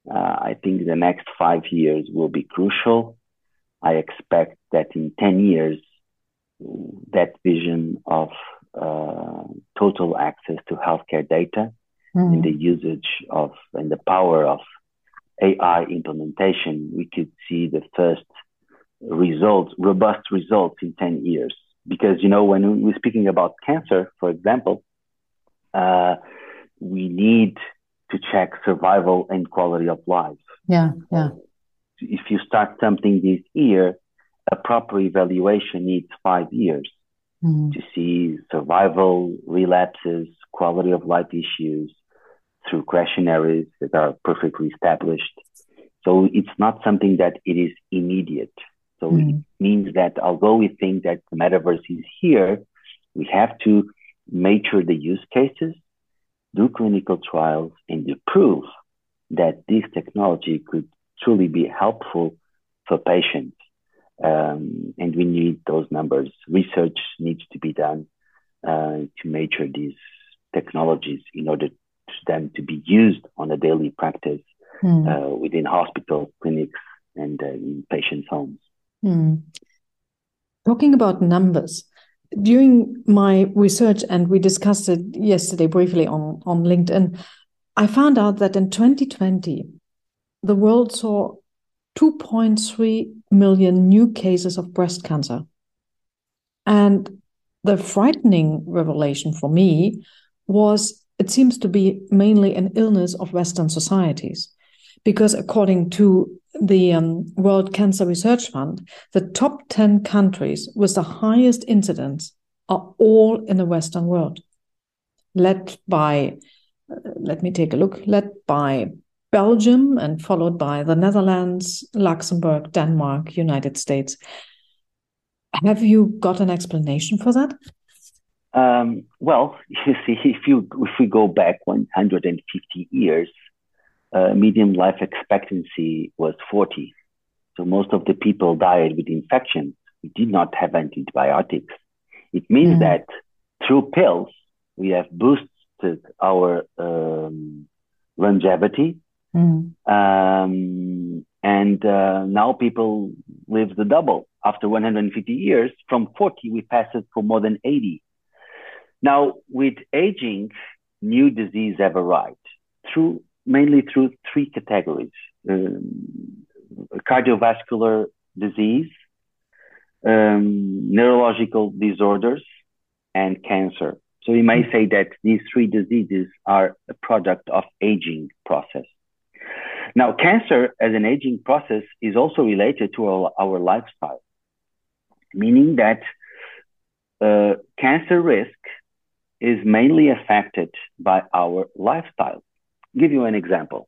Speaker 1: uh, I think the next five years will be crucial. I expect that in 10 years, that vision of uh, total access to healthcare data mm. and the usage of and the power of AI implementation, we could see the first results, robust results in 10 years. Because, you know, when we're speaking about cancer, for example, uh, we need to check survival and quality of life.
Speaker 3: Yeah, yeah.
Speaker 1: If you start something this year, a proper evaluation needs five years mm-hmm. to see survival, relapses, quality of life issues through questionnaires that are perfectly established. So it's not something that it is immediate. So mm-hmm. it means that although we think that the metaverse is here, we have to mature the use cases, do clinical trials, and to prove that this technology could truly be helpful for patients. Um, and we need those numbers. Research needs to be done uh, to mature these technologies in order for them to be used on a daily practice mm. uh, within hospitals, clinics, and uh, in patients' homes.
Speaker 3: Mm. Talking about numbers, during my research, and we discussed it yesterday briefly on, on LinkedIn, I found out that in 2020, the world saw 2.3 million new cases of breast cancer. And the frightening revelation for me was it seems to be mainly an illness of Western societies. Because according to the um, World Cancer Research Fund, the top 10 countries with the highest incidence are all in the Western world, led by, uh, let me take a look, led by Belgium and followed by the Netherlands, Luxembourg, Denmark, United States. Have you got an explanation for that?
Speaker 1: Um, well, [laughs] you see, if you if we go back 150 years, uh, median life expectancy was 40. So most of the people died with infections. We did not have antibiotics. It means mm. that through pills, we have boosted our um, longevity. Mm. Um, and uh, now people live the double. After 150 years, from 40, we passed it for more than 80. Now, with aging, new disease have arrived through mainly through three categories um, cardiovascular disease, um, neurological disorders, and cancer. So we may say that these three diseases are a product of aging process. Now, cancer as an aging process is also related to our, our lifestyle, meaning that uh, cancer risk is mainly affected by our lifestyle. Give you an example.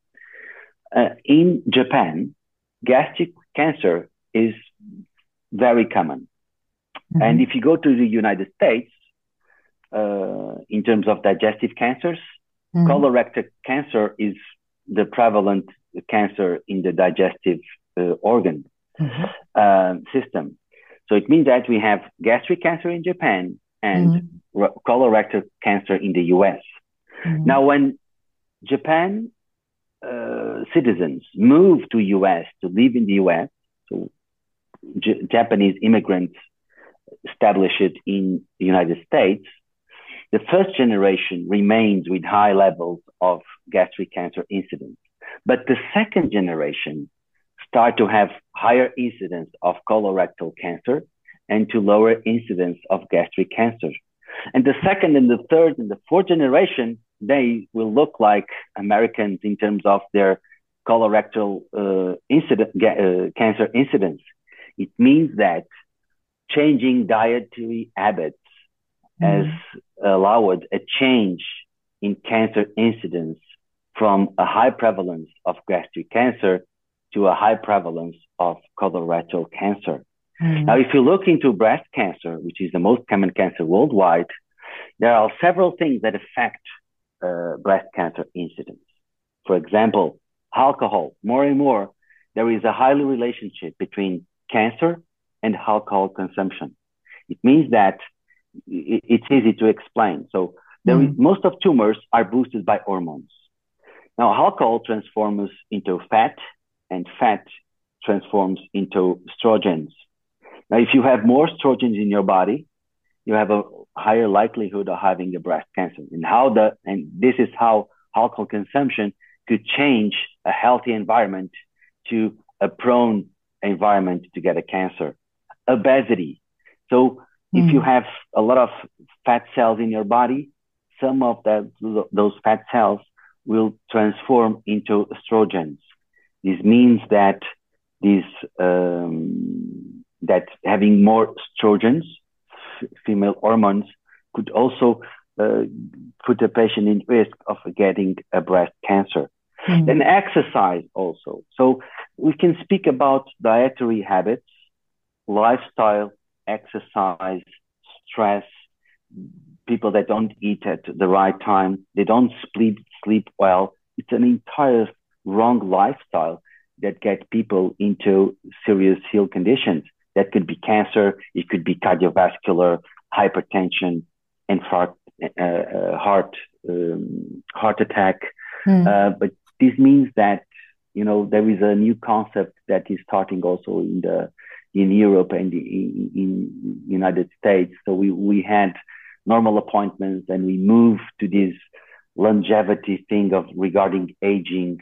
Speaker 1: Uh, in Japan, gastric cancer is very common. Mm-hmm. And if you go to the United States, uh, in terms of digestive cancers, mm-hmm. colorectal cancer is the prevalent cancer in the digestive uh, organ mm-hmm. uh, system. So it means that we have gastric cancer in Japan and mm-hmm. colorectal cancer in the US. Mm-hmm. Now, when Japan uh, citizens move to US to live in the US, so J- Japanese immigrants establish it in the United States, the first generation remains with high levels of gastric cancer incidence. But the second generation start to have higher incidence of colorectal cancer and to lower incidence of gastric cancer. And the second and the third and the fourth generation, they will look like Americans in terms of their colorectal uh, incident, uh, cancer incidence. It means that changing dietary habits mm. has allowed a change in cancer incidence from a high prevalence of gastric cancer to a high prevalence of colorectal cancer. Mm. Now, if you look into breast cancer, which is the most common cancer worldwide, there are several things that affect uh, breast cancer incidence. For example, alcohol. More and more, there is a highly relationship between cancer and alcohol consumption. It means that it's easy to explain. So mm. is, most of tumors are boosted by hormones. Now, alcohol transforms into fat, and fat transforms into estrogens. Now, if you have more estrogens in your body, you have a higher likelihood of having a breast cancer. And how the and this is how alcohol consumption could change a healthy environment to a prone environment to get a cancer. Obesity. So mm. if you hmm. have a lot of fat cells in your body, some of that, those fat cells will transform into estrogens. This means that these um, that having more estrogens, female hormones, could also uh, put a patient in risk of getting a breast cancer. Mm. Then exercise also. So we can speak about dietary habits, lifestyle, exercise, stress, people that don't eat at the right time, they don't sleep sleep well. It's an entire wrong lifestyle that get people into serious health conditions. That could be cancer, it could be cardiovascular, hypertension, and heart uh, uh, heart um, heart attack. Mm. Uh, but this means that you know there is a new concept that is starting also in the in Europe and in, in United States. So we we had normal appointments and we moved to this longevity thing of regarding aging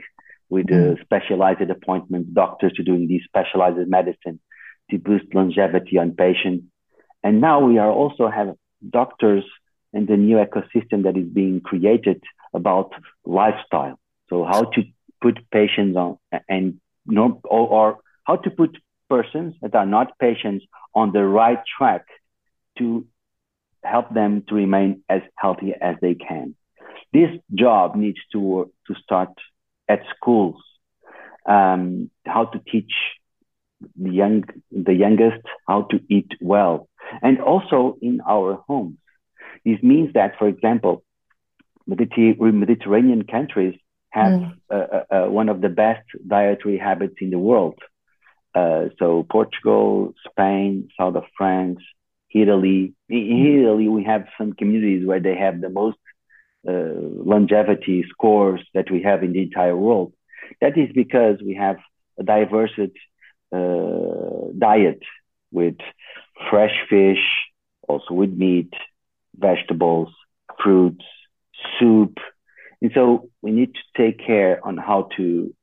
Speaker 1: with mm. uh, specialized appointments, doctors to doing these specialized medicine to boost longevity on patients. And now we are also have doctors and the new ecosystem that is being created about lifestyle. So how to put patients on and or, or how to put persons that are not patients on the right track to help them to remain as healthy as they can. This job needs to to start at schools. Um, how to teach the young the youngest how to eat well, and also in our homes. This means that, for example, Mediterranean countries have mm. uh, uh, uh, one of the best dietary habits in the world. Uh, so Portugal, Spain, south of France, Italy. In Italy, we have some communities where they have the most uh, longevity scores that we have in the entire world. That is because we have a diverse uh, diet with fresh fish, also with meat, vegetables, fruits, soup. And so we need to take care on how to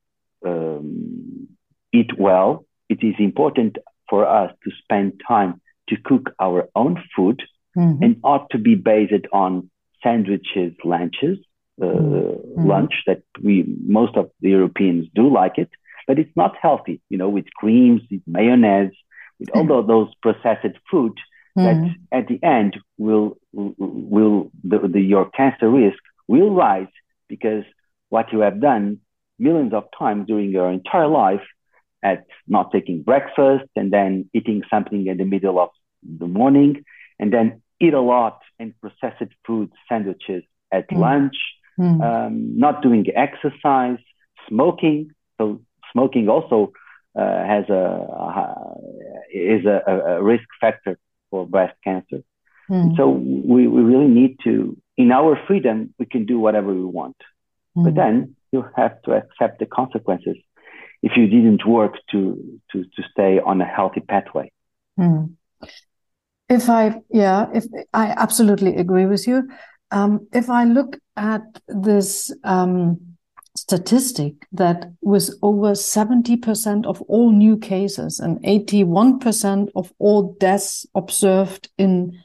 Speaker 1: um, eat well. It is important for us to spend time to cook our own food mm-hmm. and ought to be based on sandwiches, lunches, uh, mm-hmm. lunch that we most of the Europeans do like it, but it's not healthy. You know, with creams, with mayonnaise, with all mm-hmm. those processed food that at the end will will the, the, your cancer risk will rise because what you have done millions of times during your entire life at not taking breakfast and then eating something in the middle of the morning and then eat a lot and processed food sandwiches at mm. lunch mm. Um, not doing exercise smoking so smoking also uh, has a, a is a, a, risk factor for breast cancer mm. so we, we really need to in our freedom we can do whatever we want but mm. then you have to accept the consequences if you didn't work to to to stay on a healthy pathway.
Speaker 3: Mm. If I yeah, if I absolutely agree with you. Um, if I look at this um, statistic that with over 70% of all new cases and 81% of all deaths observed in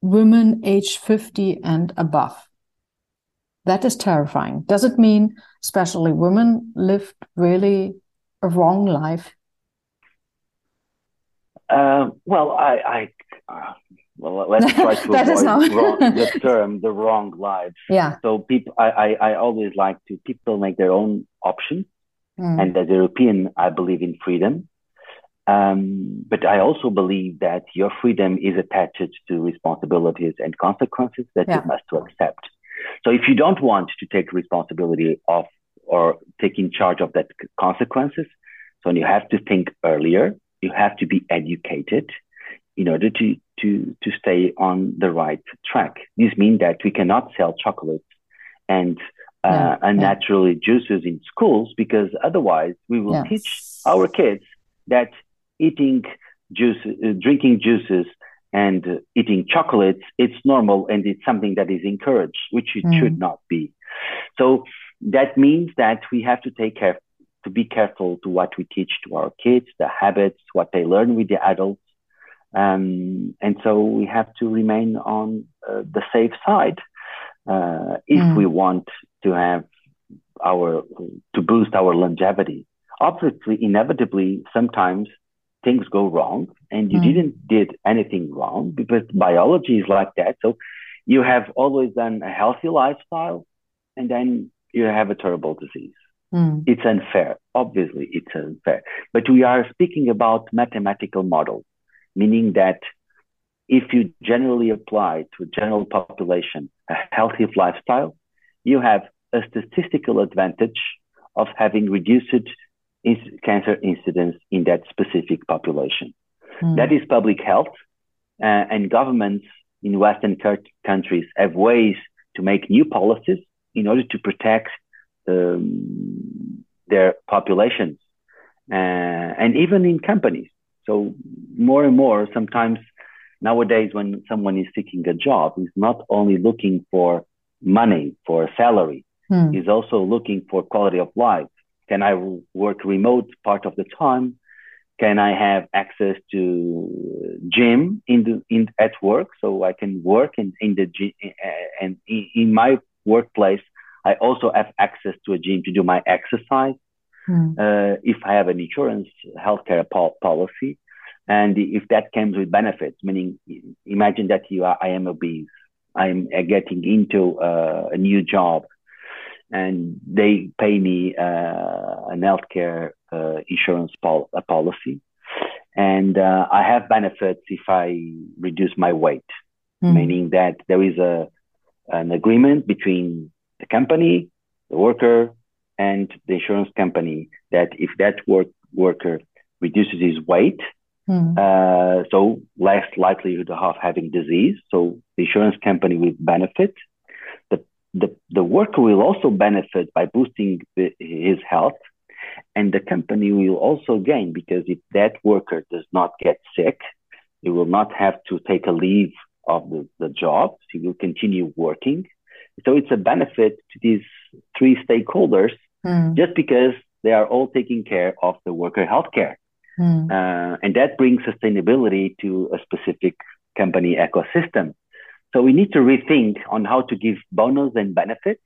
Speaker 3: women aged 50 and above. That is terrifying. Does it mean especially women lived really a wrong life?
Speaker 1: Uh, well, I, I uh, well, let's try [laughs] to avoid wrong, the [laughs] term the wrong life.
Speaker 3: Yeah.
Speaker 1: So people, I, I, I always like to people make their own options, mm. and as a European, I believe in freedom. Um, but I also believe that your freedom is attached to responsibilities and consequences that yeah. you must to accept. So if you don't want to take responsibility of or taking charge of that consequences, so you have to think earlier. You have to be educated in order to to to stay on the right track. This means that we cannot sell chocolates and uh, yeah, unnaturally yeah. juices in schools because otherwise we will yes. teach our kids that eating juice, uh, drinking juices and uh, eating chocolates, it's normal and it's something that is encouraged, which it mm. should not be. So that means that we have to take care to be careful to what we teach to our kids, the habits, what they learn with the adults. Um, and so we have to remain on uh, the safe side uh, if mm. we want to have our to boost our longevity. Obviously, inevitably, sometimes things go wrong and you mm. didn't did anything wrong because biology is like that. So you have always done a healthy lifestyle and then you have a terrible disease. Mm. It's unfair. Obviously, it's unfair. But we are speaking about mathematical models, meaning that if you generally apply to a general population a healthy lifestyle, you have a statistical advantage of having reduced cancer incidence in that specific population. Mm. That is public health, uh, and governments in Western countries have ways to make new policies in order to protect um, their populations, uh, and even in companies. So more and more, sometimes nowadays, when someone is seeking a job, he's not only looking for money for a salary, mm. he's also looking for quality of life can I work remote part of the time? Can I have access to gym in the in at work so I can work in in the gym and in my workplace I also have access to a gym to do my exercise. Mm. Uh, if I have an insurance healthcare po- policy, and if that comes with benefits, meaning imagine that you are I am obese, I'm getting into uh, a new job and they pay me uh, an healthcare uh, insurance pol- policy. And uh, I have benefits if I reduce my weight, mm. meaning that there is a an agreement between the company, the worker, and the insurance company that if that work worker reduces his weight, mm. uh, so less likelihood of having disease. So the insurance company will benefit, the, the the worker will also benefit by boosting the, his health and the company will also gain because if that worker does not get sick he will not have to take a leave of the, the job he will continue working so it's a benefit to these three stakeholders mm. just because they are all taking care of the worker health care mm. uh, and that brings sustainability to a specific company ecosystem so we need to rethink on how to give bonus and benefits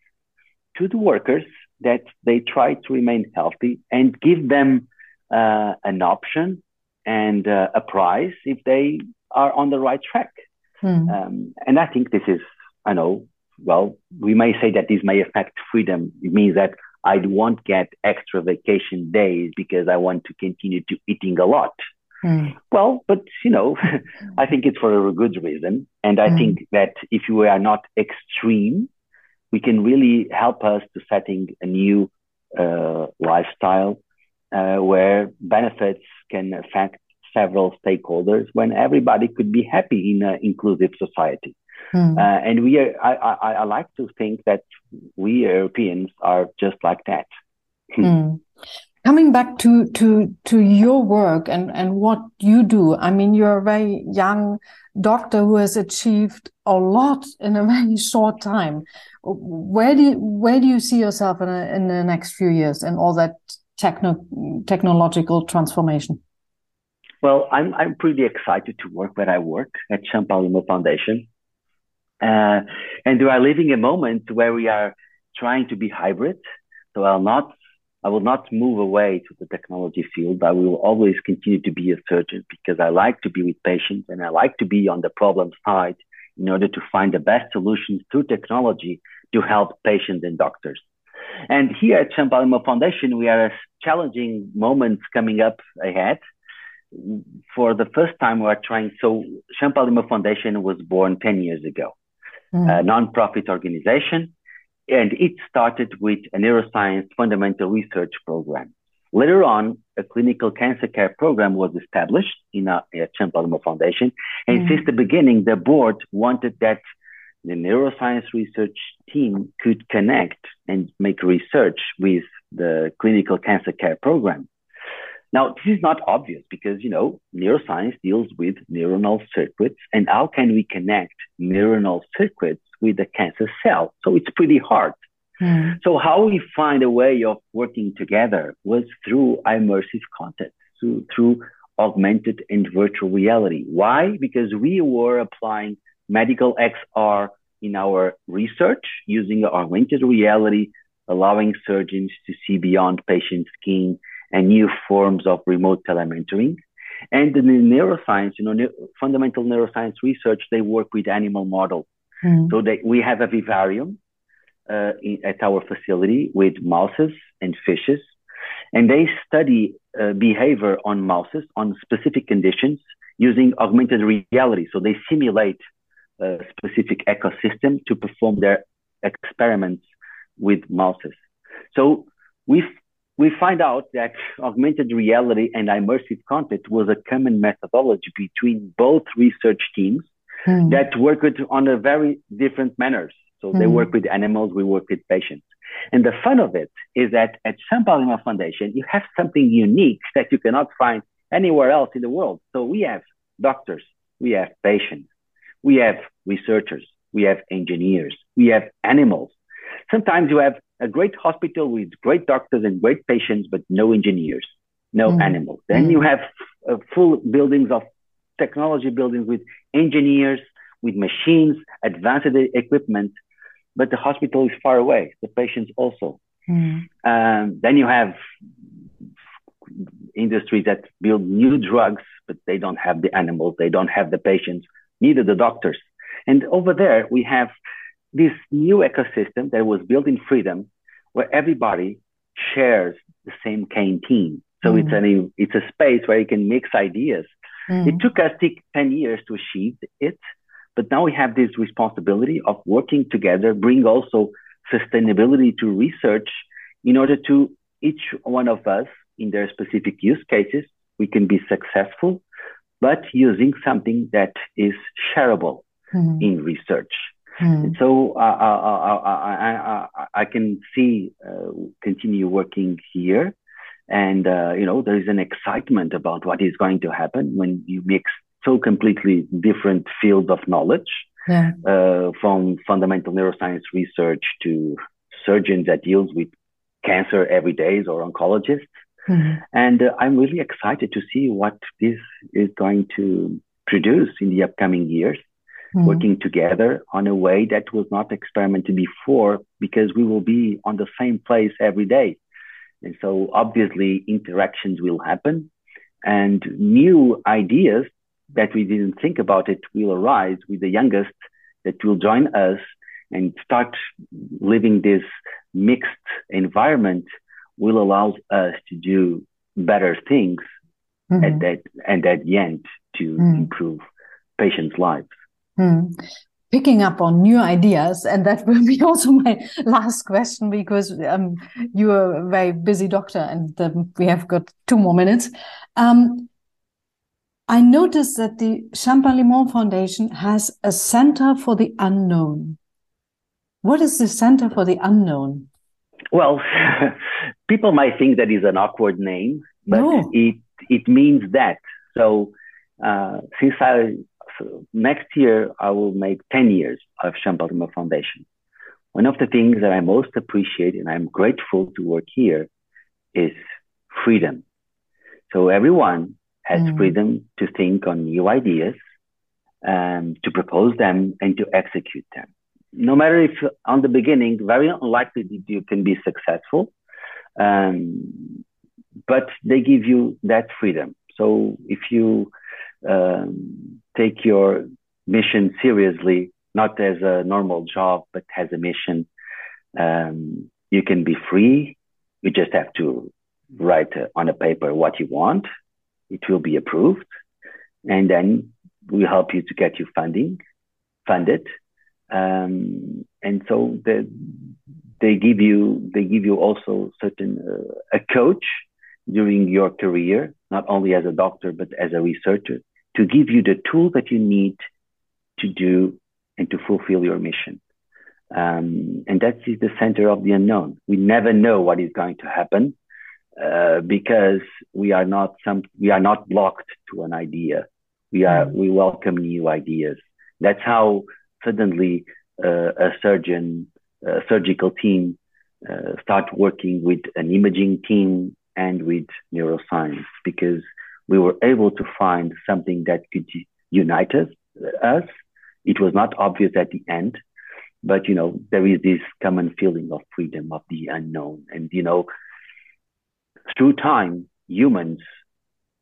Speaker 1: to the workers that they try to remain healthy and give them uh, an option and uh, a price if they are on the right track. Mm. Um, and I think this is, I know, well, we may say that this may affect freedom. It means that I won't get extra vacation days because I want to continue to eating a lot. Mm. Well, but you know, [laughs] I think it's for a good reason. And I mm. think that if we are not extreme, we can really help us to setting a new uh, lifestyle uh, where benefits can affect several stakeholders when everybody could be happy in an inclusive society. Mm. Uh, and we are, I, I, I, like to think that we Europeans are just like that.
Speaker 3: Mm. Coming back to, to, to your work and, and what you do, I mean, you're a very young doctor who has achieved a lot in a [laughs] very short time. Where do you, where do you see yourself in, a, in the next few years and all that techno, technological transformation?
Speaker 1: Well, I'm, I'm pretty excited to work where I work at Champalimaud Foundation. Uh, and we are living a moment where we are trying to be hybrid. So I'll not, I will not move away to the technology field. I will always continue to be a surgeon because I like to be with patients and I like to be on the problem side in order to find the best solutions through technology to help patients and doctors. And here at Champalimaud Foundation, we are challenging moments coming up ahead. For the first time, we are trying. So Champalimaud Foundation was born 10 years ago mm. a nonprofit organization, and it started with a neuroscience fundamental research program. Later on, a clinical cancer care program was established in a, a Champalimaud Foundation, and mm. since the beginning, the board wanted that the neuroscience research team could connect and make research with the clinical cancer care program. Now, this is not obvious because, you know, neuroscience deals with neuronal circuits and how can we connect neuronal circuits with the cancer cell? So it's pretty hard. Mm. So how we find a way of working together was through immersive content, through, through augmented and virtual reality. Why? Because we were applying medical XR in our research using augmented reality, allowing surgeons to see beyond patient skin and new forms of remote telementoring. And in the neuroscience, you know, ne- fundamental neuroscience research, they work with animal models. Mm. So they, we have a vivarium uh, in, at our facility with mouses and fishes, and they study uh, behavior on mouses on specific conditions using augmented reality. So they simulate a specific ecosystem to perform their experiments with mouses. So we we find out that augmented reality and immersive content was a common methodology between both research teams mm. that worked on a very different manners. So mm. they hmm. work with animals, we work with patients. And the fun of it is that at Champalimaud Foundation, you have something unique that you cannot find anywhere else in the world. So we have doctors, we have patients, we have researchers, we have engineers, we have animals. Sometimes you have a great hospital with great doctors and great patients, but no engineers, no mm. animals. Then mm. you have uh, full buildings of technology buildings with engineers, with machines, advanced equipment, but the hospital is far away. The patients also. Mm. Um, then you have industries that build new drugs, but they don't have the animals, they don't have the patients, neither the doctors. And over there, we have this new ecosystem that was built in freedom where everybody shares the same canteen. So mm. it's an it's a space where you can mix ideas. Mm. It took us 10 years to achieve it, but now we have this responsibility of working together, bring also sustainability to research in order to each one of us in their specific use cases, we can be successful, but using something that is shareable mm. in research. Mm. So uh, I, I, I, can see uh, continue working here, and uh, you know there is an excitement about what is going to happen when you mix so completely different fields of knowledge, yeah. Uh, from fundamental neuroscience research to surgeons that deals with cancer every day or oncologists. Mm-hmm. And uh, I'm really excited to see what this is going to produce in the upcoming years mm-hmm. working together on a way that was not experimented before because we will be on the same place every day. And so obviously interactions will happen and new ideas that we didn't think about it will arise with the youngest that will join us and start living this mixed environment will allow us to do better things mm-hmm. at that and at the end to mm. improve patients' lives.
Speaker 3: Mm. Picking up on new ideas, and that [laughs] will be also my last question because um, you are a very busy doctor, and um, we have got two more minutes. Um, I noticed that the Champalimaud Foundation has a Center for the Unknown. What is the Center for the Unknown?
Speaker 1: Well, [laughs] people might think that is an awkward name, but no. it it means that. So uh, since I next year I will make ten years of Champalimaud Foundation. One of the things that I most appreciate and I'm grateful to work here is freedom. So everyone has mm. freedom to think on new ideas, um, to propose them, and to execute them. No matter if on the beginning, very unlikely that you can be successful, um, but they give you that freedom. So if you um, take your mission seriously, not as a normal job, but as a mission, um, you can be free. You just have to write on a paper what you want. It will be approved, and then we help you to get you funding, funded, um, and so the, they give you they give you also certain uh, a coach during your career, not only as a doctor but as a researcher, to give you the tool that you need to do and to fulfill your mission. Um, and that is the center of the unknown. We never know what is going to happen. Uh, because we are not some we are not blocked to an idea. We are mm. we welcome new ideas. That's how suddenly uh, a surgeon, a surgical team, uh, start working with an imaging team and with neuroscience because we were able to find something that could unite us. us. It was not obvious at the end, but you know there is this common feeling of freedom of the unknown, and you know through time, humans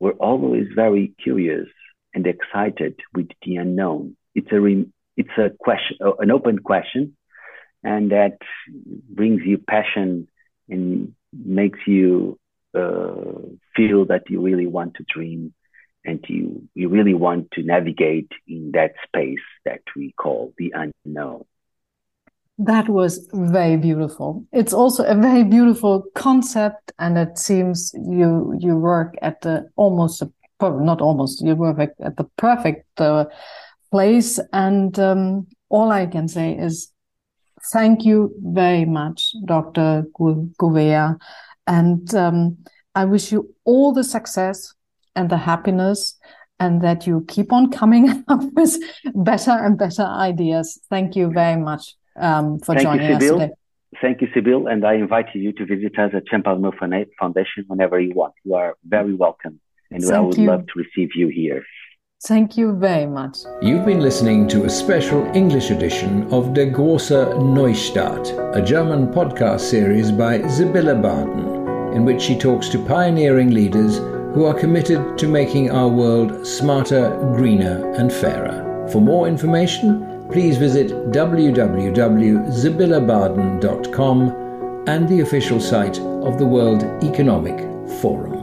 Speaker 1: were always very curious and excited with the unknown. It's a re- it's a question, uh, an open question, and that brings you passion and makes you uh, feel that you really want to dream and you you really want to navigate in that space that we call the unknown.
Speaker 3: That was very beautiful. It's also a very beautiful concept, and it seems you you work at the almost not almost you work at the perfect uh, place. And um, all I can say is thank you very much, Dr. Gouveia, and um, I wish you all the success and the happiness and that you keep on coming [laughs] up with better and better ideas. Thank you very much um, for
Speaker 1: Thank
Speaker 3: joining
Speaker 1: you,
Speaker 3: us today.
Speaker 1: Thank you, Sibyl, and I invite you to visit us at Champalimaud Foundation whenever you want. You are very welcome, and Thank I would you. love to receive you here.
Speaker 3: Thank you very much.
Speaker 2: You've been listening to a special English edition of Der große Neustart, a German podcast series by Sibylle Baden, in which she talks to pioneering leaders who are committed to making our world smarter, greener, and fairer. For more information, please visit www.sibyllebaden.com and the official site of the World Economic Forum.